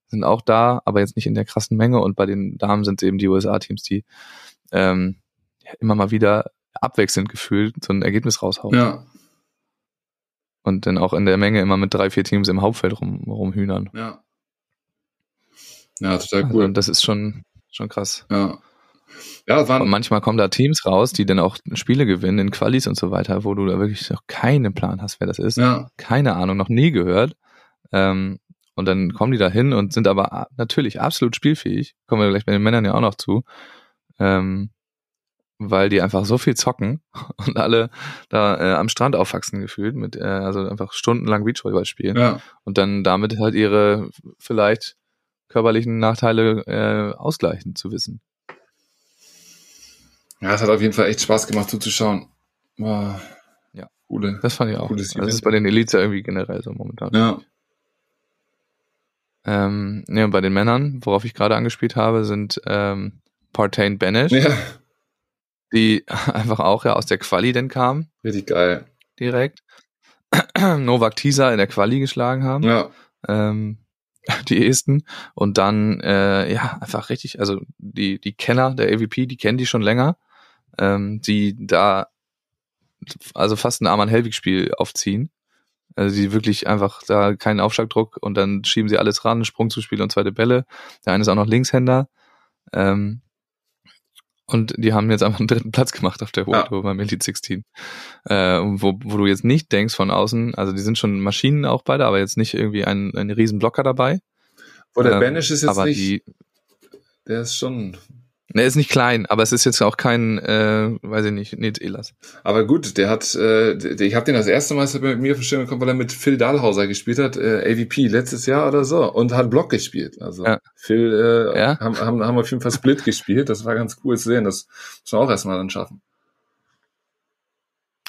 sind auch da, aber jetzt nicht in der krassen Menge. Und bei den Damen sind es eben die USA-Teams, die ähm, ja, immer mal wieder abwechselnd gefühlt so ein Ergebnis raushauen. Ja, Und dann auch in der Menge immer mit drei, vier Teams im Hauptfeld rum, rumhühnern. ja. Ja, total Also, cool. das ist schon, schon krass. ja. Ja, es Und waren, manchmal kommen da Teams raus, die dann auch Spiele gewinnen in Qualis und so weiter, wo du da wirklich noch keinen Plan hast, wer das ist. ja, Keine Ahnung, noch nie gehört. Ähm, und dann kommen die da hin und sind aber natürlich absolut spielfähig. Kommen wir gleich bei den Männern ja auch noch zu. Ähm, weil die einfach so viel zocken und alle da äh, am Strand aufwachsen gefühlt, mit äh, also einfach stundenlang Beachvolleyball spielen. ja, und dann damit halt ihre vielleicht körperlichen Nachteile äh, ausgleichen zu wissen. ja, es hat auf jeden Fall echt Spaß gemacht zuzuschauen. War Ja. coole. Das fand ich auch. Cooles Das ist bei den Elites ja irgendwie generell so momentan. Ja, Ähm, nee, und bei den Männern, worauf ich gerade angespielt habe, sind ähm, Partain Banish, ja, die einfach auch ja aus der Quali denn kamen, richtig geil. direkt. Novak Tisa in der Quali geschlagen haben. Ja, ähm, die Esten und dann äh, ja einfach richtig, also die die Kenner der AVP, die kennen die schon länger, ähm, die da also fast ein Arman Helwig Spiel aufziehen, also die wirklich einfach da keinen Aufschlagdruck und dann schieben sie alles ran, Sprung zu Spiel und zweite Bälle. Der eine ist auch noch Linkshänder. Ähm, und die haben jetzt einfach einen dritten Platz gemacht auf der World Ja. Tour beim Elite 16. Äh, wo, wo du jetzt nicht denkst von außen, also die sind schon Maschinen auch beide, aber jetzt nicht irgendwie ein, ein riesen Blocker dabei. wo der Ähm, Banish ist jetzt aber nicht, die, der ist schon, Ne, ist nicht klein, aber es ist jetzt auch kein, äh, weiß ich nicht, Nils Elas. Aber gut, der hat, äh, ich habe den das erste Mal mit mir verstehen gekommen, weil er mit Phil Dahlhauser gespielt hat, äh, AVP letztes Jahr oder so und hat Block gespielt. Also Ja. Phil äh, Ja? haben, haben, haben auf jeden Fall Split gespielt. Das war ganz cool zu sehen. Das muss man auch erstmal dann schaffen.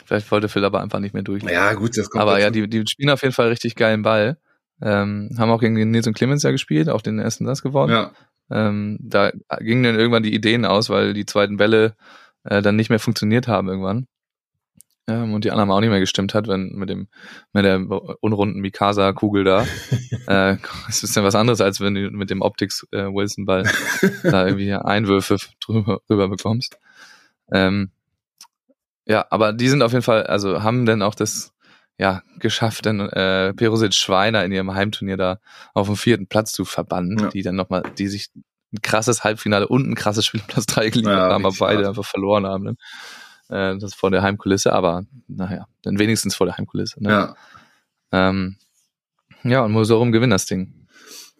Vielleicht wollte Phil aber einfach nicht mehr durch. Ja, gut, das kommt aber ja, die, die spielen auf jeden Fall richtig geilen Ball. Ähm, haben auch gegen Nils und Clemens ja gespielt, auch den ersten Satz gewonnen. ja, Ähm, da gingen dann irgendwann die Ideen aus, weil die zweiten Bälle äh, dann nicht mehr funktioniert haben irgendwann. Ähm, und die anderen auch nicht mehr gestimmt hat, wenn mit dem mit der unrunden Mikasa-Kugel da. äh, das ist ja was anderes, als wenn du mit dem Optics äh, da irgendwie Einwürfe drüber, drüber bekommst. Ähm, ja, aber die sind auf jeden Fall, also haben dann auch das ja geschafft, dann äh, Perusic Schweiner in ihrem Heimturnier da auf dem vierten Platz zu verbannen, Ja. die dann nochmal, die sich ein krasses Halbfinale und ein krasses Spiel um Platz 3 geliefert Ja, haben, aber beide hart. einfach verloren haben. Ne? Äh, das vor der Heimkulisse, aber naja, dann wenigstens vor der Heimkulisse. Ne? ja. Ähm, ja, und Mosorum gewinnt das Ding.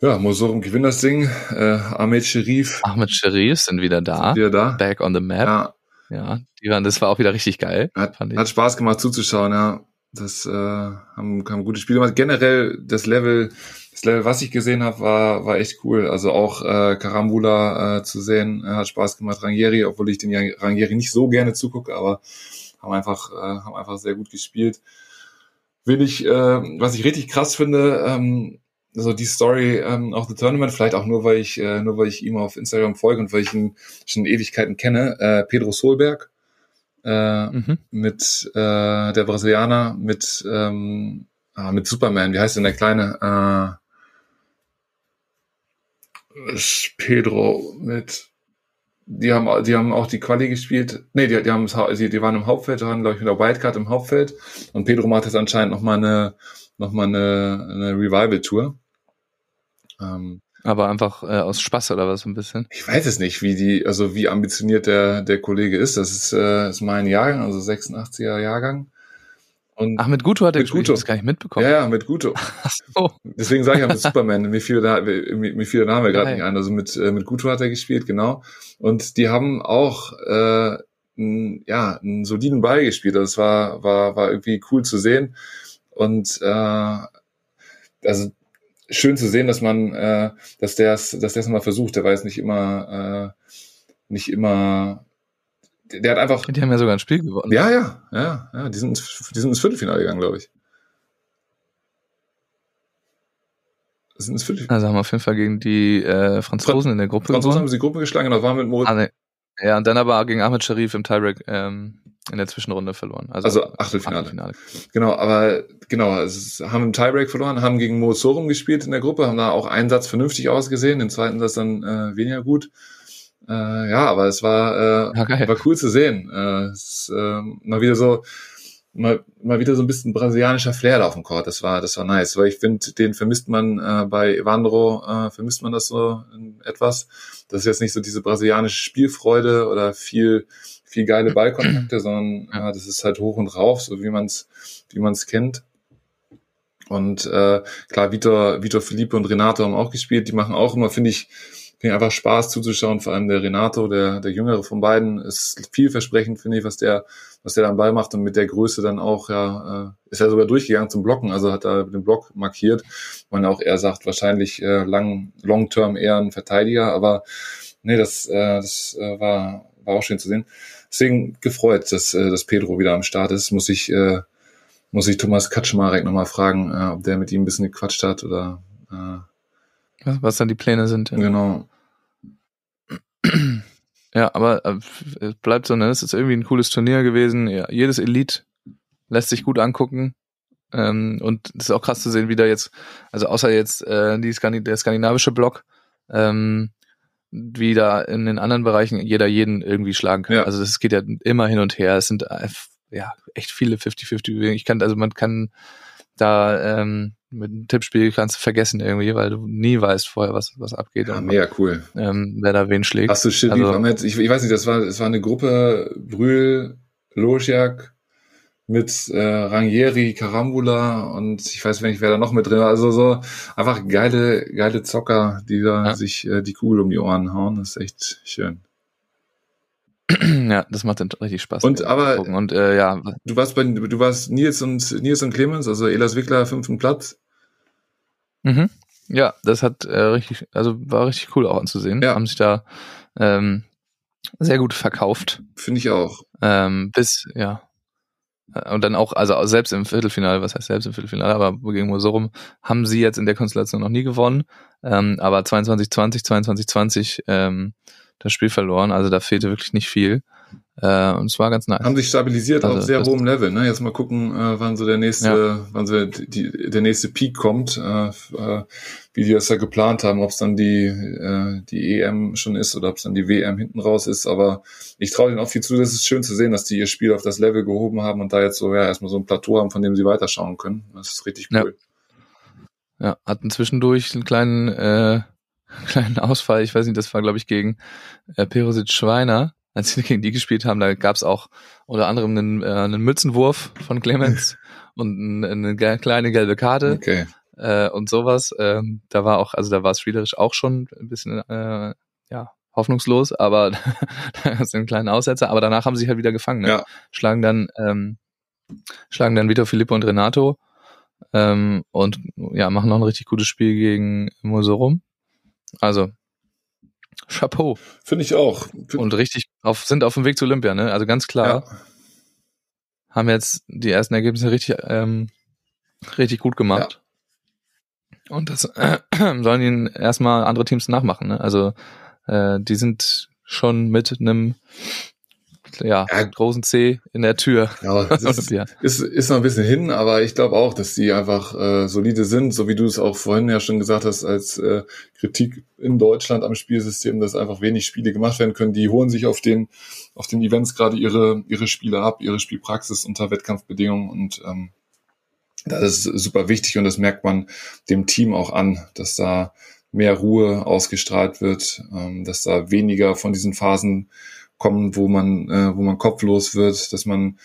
Ja, Mosorum gewinnt das Ding. Äh, Ahmed Sherif Ahmed Sharif sind wieder da, wieder da. back on the map. Ja, Ja, die waren, das war auch wieder richtig geil. hat, fand ich. hat Spaß gemacht zuzuschauen, ja. Das äh, haben, haben gute Spiele gemacht. Generell das Level, das Level, was ich gesehen habe, war, war echt cool. Also auch äh, Karambula äh, zu sehen, äh, hat Spaß gemacht. Rangieri, obwohl ich den Rangieri nicht so gerne zugucke, aber haben einfach, äh, haben einfach sehr gut gespielt. Will ich, äh, was ich richtig krass finde, ähm, so die Story ähm, auch The Tournament, vielleicht auch nur, weil ich, äh, nur weil ich ihm auf Instagram folge und weil ich ihn schon Ewigkeiten kenne, äh, Pedro Solberg, äh, Mhm. mit äh, der Brasilianer, mit ähm, ah, mit Superman, wie heißt denn der kleine? Äh, Pedro mit die haben die haben auch die Quali gespielt. Nee, die, die haben die, die waren im Hauptfeld, waren glaube ich mit der Wildcard im Hauptfeld und Pedro macht jetzt anscheinend noch mal eine noch mal eine, eine Revival Tour. Ähm, Aber einfach äh, aus Spaß oder was so ein bisschen. ich weiß es nicht, wie die, also wie ambitioniert der, der Kollege ist. Das ist, äh, ist mein Jahrgang, also 86er Jahrgang. Und Ach, mit Guto hat er gespielt, Guto. das gar nicht mitbekommen. ja, ja, mit Guto. Oh, Deswegen sage ich ja mit Superman. Mir fiel, da, mir, mir fiel der Name gerade nicht ein. Also mit, äh, mit Guto hat er gespielt, genau. Und die haben auch äh, n, ja, einen soliden Ball gespielt. Also es war, war, war irgendwie cool zu sehen. Und äh, also schön zu sehen, dass man, äh, dass der es, dass der es mal versucht. Der war jetzt nicht immer, äh, nicht immer. Der, der hat einfach. die haben ja sogar ein Spiel gewonnen. Ja, ja, ja, ja. Die sind, ins, die sind ins Viertelfinale gegangen, glaube ich. Sind ins Viertelfinale. Also haben auf jeden Fall gegen die äh, Franzosen in der Gruppe Franzosen haben gewonnen. sie die Gruppe geschlagen, genau, waren mit Moritz. Ah, nee. Ja, und dann aber gegen Ahmed Sharif im Tiebreak ähm, in der Zwischenrunde verloren. Also, Also Achtelfinale. Genau, aber genau, ist- haben im Tiebreak verloren, haben gegen Mo Sorum gespielt in der Gruppe, haben da auch einen Satz vernünftig ausgesehen, den zweiten Satz dann äh, weniger gut. Äh, ja, aber es war, äh, geil. war cool zu sehen. Äh, es äh, mal wieder so, mal, mal wieder so ein bisschen brasilianischer Flair da auf dem Court. Das war, das war nice, weil ich finde, den vermisst man äh, bei Evandro, äh, vermisst man das so in etwas. Das ist jetzt nicht so diese brasilianische Spielfreude oder viel, viel geile Ballkontakte, sondern ja, das ist halt hoch und rauf, so wie man es, wie man es kennt. Und äh, klar, Vitor, Vitor Felipe und Renato haben auch gespielt. Die machen auch immer, finde ich, finde ich einfach Spaß zuzuschauen. Vor allem der Renato, der, der jüngere von beiden, ist vielversprechend, finde ich, was der, was der dann Ball macht und mit der Größe dann auch, ja, äh, ist er sogar durchgegangen zum Blocken, also hat er den Block markiert. Man auch eher sagt, wahrscheinlich äh, lang, long term eher ein Verteidiger, aber nee, das, äh, das äh, war, war auch schön zu sehen. Deswegen gefreut, dass, äh, dass Pedro wieder am Start ist. Muss ich, äh, muss ich Thomas Kaczmarek nochmal fragen, äh, ob der mit ihm ein bisschen gequatscht hat oder äh, Was, was dann die Pläne sind. Ja, genau. ja aber äh, es bleibt so, ne? Es ist irgendwie ein cooles Turnier gewesen. Ja, jedes Elite lässt sich gut angucken. Ähm, und es ist auch krass zu sehen, wie da jetzt, also außer jetzt äh, die Skandi der skandinavische Block, ähm, wie da in den anderen Bereichen jeder jeden irgendwie schlagen kann. Ja. Also das geht ja immer hin und her. Es sind ja echt viele 50-50 Bewegungen. Ich kann, also man kann da ähm, mit einem Tippspiel kannst du vergessen irgendwie, weil du nie weißt vorher, was, was abgeht Ja, und mega cool. ähm, wer da wen schlägt. Hast du Sherif Also- Ahmed? Ich, ich weiß nicht, das war, das war eine Gruppe Brühl, Losiak mit äh, Rangieri, Karambula und ich weiß nicht, wer da noch mit drin war. Also so einfach geile, geile Zocker, die da Ja. sich äh, die Kugel um die Ohren hauen. Das ist echt schön. ja, das macht dann richtig Spaß. Und aber und äh, ja, du warst bei du warst Nils und Nils und Clemens, also Elas Wickler fünften Platz. Mhm. Ja, das hat äh, richtig, also war richtig cool auch anzusehen. Ja. Haben sich da ähm, sehr gut verkauft. Finde ich auch. Ähm, bis, ja. Äh, Und dann auch, also selbst im Viertelfinale, was heißt selbst im Viertelfinale, aber gegen Mosorum haben sie jetzt in der Konstellation noch nie gewonnen. Ähm, aber 22-20, 22-20 ähm, das Spiel verloren. Also da fehlte wirklich nicht viel. Äh, und es war ganz nice. Haben sich stabilisiert Also auf sehr hohem Level. Ne? Jetzt mal gucken, äh, wann so der nächste, Ja. wann so die, der nächste Peak kommt, äh, äh, wie die das da geplant haben, ob es dann die äh, die EM schon ist oder ob es dann die WM hinten raus ist. Aber ich traue denen auch viel zu. Das ist schön zu sehen, dass die ihr Spiel auf das Level gehoben haben und da jetzt so ja erstmal so ein Plateau haben, von dem sie weiterschauen können. Das ist richtig Ja. cool. Ja, hatten zwischendurch einen kleinen, äh, kleinen Ausfall. Ich weiß nicht, das war, glaube ich, gegen äh, Perosic Schweiner. Als sie gegen die gespielt haben, da gab's auch unter anderem einen, äh, einen Mützenwurf von Clemens und ein, eine ge- kleine gelbe Karte Okay. äh, und sowas. Ähm, da war auch, also da war es spielerisch auch schon ein bisschen äh, ja, hoffnungslos, aber da sind einen kleinen Aussetzer, aber danach haben sie sich halt wieder gefangen. Ne? Ja. Schlagen dann, ähm, schlagen dann Vitor Filippo und Renato ähm, und ja, machen noch ein richtig gutes Spiel gegen Mosorum. Also Chapeau. Finde ich auch. Find- Und richtig auf, sind auf dem Weg zu Olympia, ne? Also ganz klar, ja. haben jetzt die ersten Ergebnisse richtig, ähm, richtig gut gemacht. Und das äh, sollen ihnen erstmal andere Teams nachmachen, ne? Also äh, die sind schon mit einem ja, Ja. großen C in der Tür. Ja, das ist, ist, ist noch ein bisschen hin, aber ich glaube auch, dass die einfach äh, solide sind, so wie du es auch vorhin ja schon gesagt hast, als äh, Kritik in Deutschland am Spielsystem, dass einfach wenig Spiele gemacht werden können. Die holen sich auf den auf den Events gerade ihre ihre Spiele ab, ihre Spielpraxis unter Wettkampfbedingungen und ähm, das ist super wichtig und das merkt man dem Team auch an, dass da mehr Ruhe ausgestrahlt wird, ähm, dass da weniger von diesen Phasen kommen, wo man, äh, wo man kopflos wird, dass man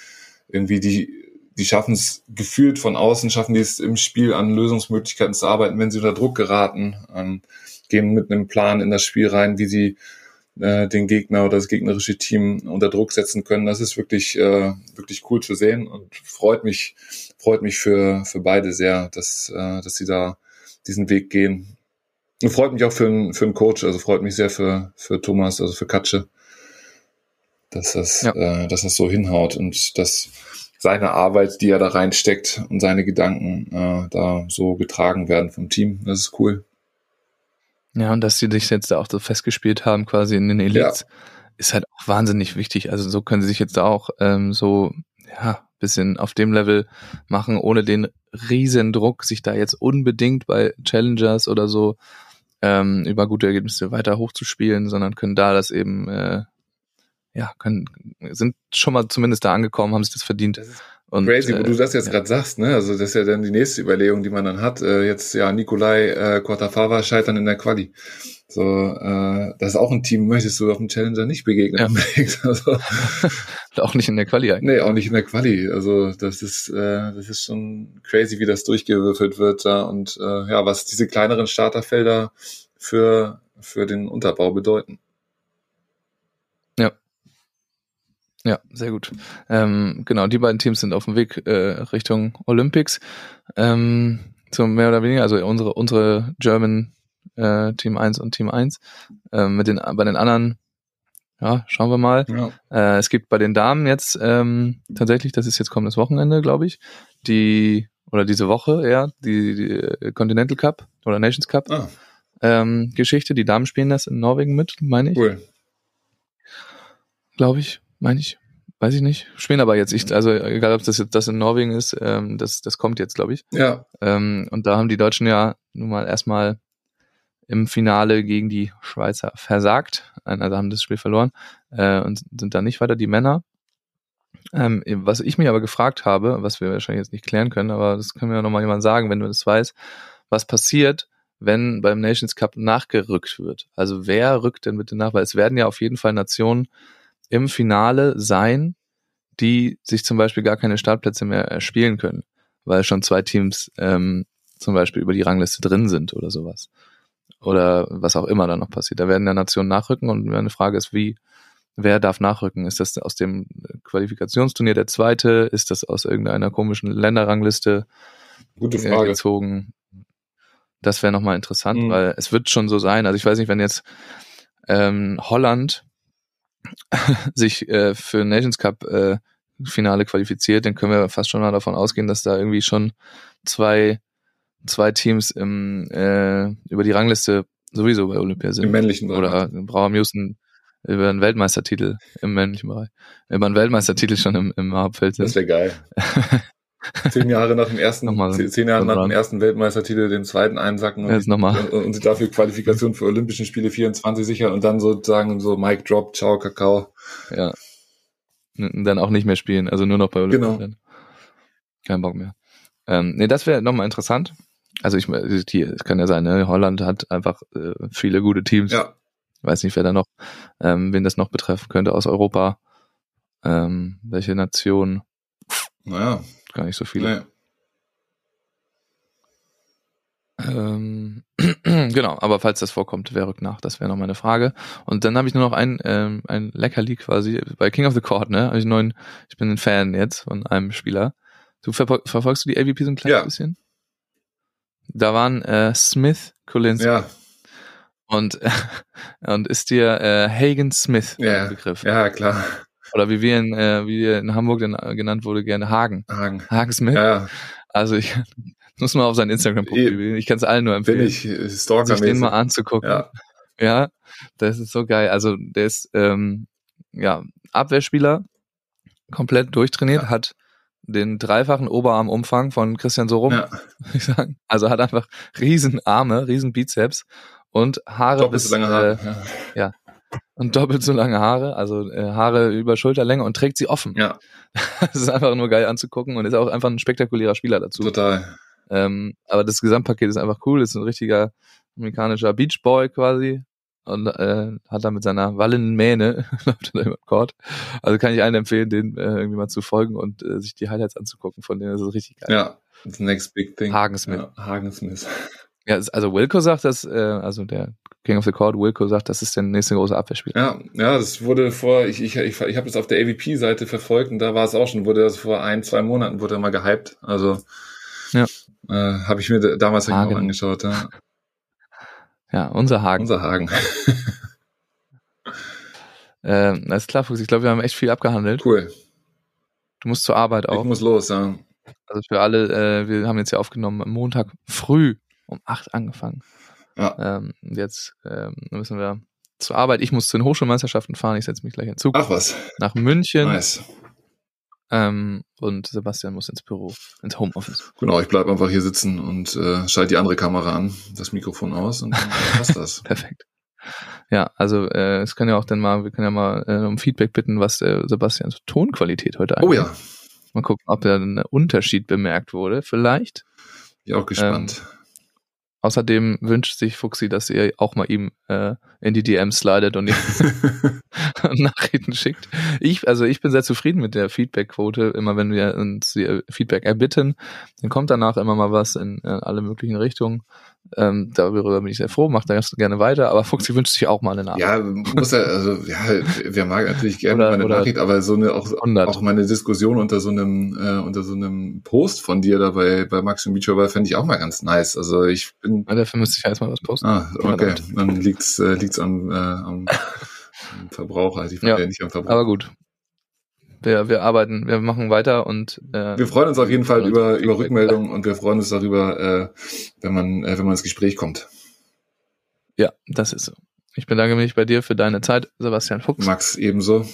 irgendwie die, die schaffen es gefühlt von außen, schaffen die es im Spiel an Lösungsmöglichkeiten zu arbeiten, wenn sie unter Druck geraten, ähm, gehen mit einem Plan in das Spiel rein, wie sie äh, den Gegner oder das gegnerische Team unter Druck setzen können. Das ist wirklich, äh, wirklich cool zu sehen und freut mich, freut mich für, für beide sehr, dass, äh, dass sie da diesen Weg gehen. Und freut mich auch für einen, für einen Coach, also freut mich sehr für, für Thomas, also für Katsche, dass das, Ja. äh, dass das so hinhaut und dass seine Arbeit, die er da reinsteckt und seine Gedanken äh, da so getragen werden vom Team. Das ist cool. Ja, und dass sie sich jetzt da auch so festgespielt haben, quasi in den Elites, ist halt auch wahnsinnig wichtig. Also so können sie sich jetzt da auch ähm, so, ja, bisschen auf dem Level machen, ohne den riesen Druck, sich da jetzt unbedingt bei Challengers oder so ähm, über gute Ergebnisse weiter hochzuspielen, sondern können da das eben, äh, ja, können, sind schon mal zumindest da angekommen, haben sich das verdient. Das ist Und, crazy, wo du das jetzt ja. gerade sagst, ne? Also das ist ja dann die nächste Überlegung, die man dann hat. Äh, jetzt ja Nikolai äh, Quartafava scheitern in der Quali. So, äh, das ist auch ein Team, möchtest du auf dem Challenger nicht begegnen. Ja. Also, auch nicht in der Quali eigentlich. nee, auch nicht in der Quali. Also das ist, äh, das ist schon crazy, wie das durchgewürfelt wird da und äh, ja, was diese kleineren Starterfelder für für den Unterbau bedeuten. Ja, sehr gut. Ähm, genau, die beiden Teams sind auf dem Weg äh, Richtung Olympics. Ähm, so mehr oder weniger, also unsere, unsere German äh, Team 1 und Team 1. Ähm, mit den, bei den anderen, ja, schauen wir mal. Ja. Äh, es gibt bei den Damen jetzt ähm, tatsächlich, das ist jetzt kommendes Wochenende, glaube ich, die, oder diese Woche, ja, die, die Continental Cup oder Nations Cup Ah, ähm, Geschichte. Die Damen spielen das in Norwegen mit, meine ich cool. glaube ich, meine ich. Weiß ich nicht. Spielen aber jetzt, ich, also egal ob das jetzt das in Norwegen ist, ähm, das, das kommt jetzt, glaube ich. Ja, Ähm, und da haben die Deutschen ja nun mal erstmal im Finale gegen die Schweizer versagt, also haben das Spiel verloren äh, und sind da nicht weiter die Männer. Ähm, was ich mich aber gefragt habe, was wir wahrscheinlich jetzt nicht klären können, aber das können wir ja nochmal jemand sagen, wenn du das weißt, was passiert, wenn beim Nations Cup nachgerückt wird? Also wer rückt denn bitte nach? Weil es werden ja auf jeden Fall Nationen im Finale sein, die sich zum Beispiel gar keine Startplätze mehr erspielen können, weil schon zwei Teams ähm, zum Beispiel über die Rangliste drin sind oder sowas. Oder was auch immer da noch passiert. Da werden ja Nationen nachrücken und meine Frage ist, wie, wer darf nachrücken? Ist das aus dem Qualifikationsturnier der zweite? Ist das aus irgendeiner komischen Länderrangliste Gute Frage. gezogen? Das wäre nochmal interessant, Mhm. weil es wird schon so sein. Also ich weiß nicht, wenn jetzt ähm, Holland sich äh, für Nations Cup äh, Finale qualifiziert, dann können wir fast schon mal davon ausgehen, dass da irgendwie schon zwei zwei Teams im, äh, über die Rangliste sowieso bei Olympia sind. Im männlichen Bereich. Oder Brauer Houston über einen Weltmeistertitel im männlichen Bereich. Über einen Weltmeistertitel schon im, im Hauptfeld Das sind. wäre geil. zehn Jahre nach dem ersten, Nochmal zehn, zehn Jahre nach dem ersten Weltmeistertitel den zweiten einsacken und, Jetzt nochmal. und, und sich dafür Qualifikation für Olympischen Spiele 24 sichern und dann sozusagen so Mic Drop, Ciao, Kakao. Ja. N- Dann auch nicht mehr spielen, also nur noch bei Olympia. Genau. Kein Bock mehr. Ähm, nee, das wäre nochmal interessant. Also ich die, es kann ja sein, ne? Holland hat einfach äh, viele gute Teams. Ja, Weiß nicht, wer da noch, ähm, wen das noch betreffen könnte aus Europa. Ähm, welche Nation? naja, Gar nicht so viele. nee. Ähm, genau, aber falls das vorkommt, wer rückt nach? Das wäre noch meine Frage. Und dann habe ich nur noch ein, ähm, ein Leckerli quasi bei King of the Court, ne? Hab ich, neuen, ich bin ein Fan jetzt von einem Spieler. Du verfol verfolgst du die AVP so ein kleines Ja. bisschen? Da waren äh, Smith, Collins Ja, und, und ist dir äh, Hagen Smith ja, ein Begriff? ja, klar. Oder wie wir in, äh, wie wir in Hamburg denn, äh, genannt wurde, gerne Hagen. Hagen. Hagen Smith. Ja, Also ich muss mal auf sein Instagram-Profil. gehen. Ich kann es allen nur empfehlen. bin ich äh, sich den mal anzugucken. Ja, Ja, das ist so geil. Also der ist ähm, ja Abwehrspieler, komplett durchtrainiert, Ja. hat den dreifachen Oberarmumfang von Christian Sorum, ja. ich sagen. Also hat einfach riesen Arme, riesen Bizeps und Haare Doppelt bis so lange Haare. Äh, ja. Und doppelt so lange Haare, also äh, Haare über Schulterlänge und trägt sie offen. ja, Das ist einfach nur geil anzugucken und ist auch einfach ein spektakulärer Spieler dazu. total. Ähm, aber das Gesamtpaket ist einfach cool. Ist ein richtiger amerikanischer Beachboy quasi. Und äh, hat da mit seiner wallenden Mähne läuft da über den Court. Also kann ich allen empfehlen, den äh, irgendwie mal zu folgen und äh, sich die Highlights anzugucken. Von denen ist es richtig geil. Ja, the next big thing. Hagen Smith. Ja, Hagen Smith. Ja, also Wilco sagt, dass, äh, also der King of the Court, Wilco sagt, das ist der nächste große Abwehrspieler. Ja, ja, das wurde vor, ich, ich, ich, ich habe das auf der AVP-Seite verfolgt und da war es auch schon, wurde das vor ein, zwei Monaten wurde er mal gehypt. Also Ja. äh, habe ich mir da- damals ich Hagen. auch angeschaut. Ja. Ja, unser Hagen. Unser Hagen. Äh, alles klar, Fuchs. Ich glaube, wir haben echt viel abgehandelt. Cool. Du musst zur Arbeit Ich auch. muss los, ja. Also für alle, äh, wir haben jetzt ja aufgenommen, am Montag früh um acht angefangen. Ja. Ähm, jetzt ähm, müssen wir zur Arbeit. Ich muss zu den Hochschulmeisterschaften fahren. Ich setze mich gleich in Zug Ach was. nach München. Nice. Ähm, und Sebastian muss ins Büro, ins Homeoffice. Genau, ich bleib einfach hier sitzen und äh, schalte die andere Kamera an, das Mikrofon aus und dann passt das. Perfekt. Ja, also äh, es kann ja auch dann mal, wir können ja mal äh, um Feedback bitten, was äh, Sebastians Tonqualität heute Oh angeht. ja, Mal gucken, ob da ein Unterschied bemerkt wurde. Vielleicht. bin auch gespannt. Außerdem wünscht sich Fuxi, dass ihr auch mal ihm äh, in die DMs slidet und Nachrichten schickt. Ich, also ich bin sehr zufrieden mit der Feedback-Quote. Immer wenn wir uns die Feedback erbitten, dann kommt danach immer mal was in, äh, alle möglichen Richtungen. Ähm, darüber bin ich sehr froh, macht das gerne weiter, aber Fuxi wünscht sich auch mal eine Nachricht. Ja, muss ja, also, ja, wer mag natürlich gerne Oder- meine oder Nachricht, aber so eine, auch, 100. auch meine Diskussion unter so einem, äh, unter so einem Post von dir da bei, bei Max und Beachvolleyball fände ich auch mal ganz nice. Also ich bin, Ja, Dafür müsste ich ja erstmal was posten. ah, okay, dann liegt's, äh, liegt's am, äh, am, Verbraucher, also ich Ja, ja, nicht am Verbraucher. Aber gut. Wir, wir arbeiten, wir machen weiter und äh, Wir freuen uns auf jeden Fall über, über. Rückmeldungen und wir freuen uns darüber, äh, wenn man, äh, wenn man ins Gespräch kommt. ja, das ist so. Ich bedanke mich bei dir für deine Zeit, Sebastian Fuchs. Max ebenso.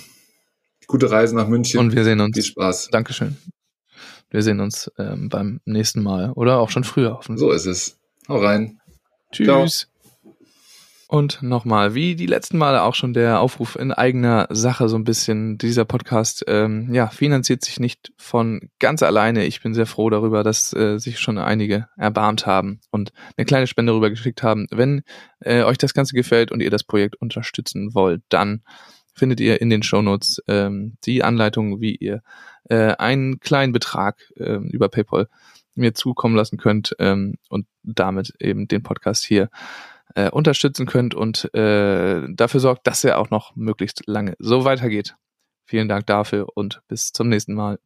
Gute Reise nach München. Und wir sehen uns. Viel Spaß. Dankeschön. Wir sehen uns ähm, beim nächsten Mal oder auch schon früher hoffentlich. So ist es. Hau rein. Tschüss. Und nochmal, wie die letzten Male auch schon der Aufruf in eigener Sache so ein bisschen. Dieser Podcast, ähm, ja, finanziert sich nicht von ganz alleine. Ich bin sehr froh darüber, dass äh, sich schon einige erbarmt haben und eine kleine Spende rüber geschickt haben. Wenn äh, euch das Ganze gefällt und ihr das Projekt unterstützen wollt, dann findet ihr in den Shownotes ähm, die Anleitung, wie ihr äh, einen kleinen Betrag äh, über PayPal mir zukommen lassen könnt ähm, und damit eben den Podcast hier äh, unterstützen könnt und äh, dafür sorgt, dass er auch noch möglichst lange so weitergeht. Vielen Dank dafür und bis zum nächsten Mal.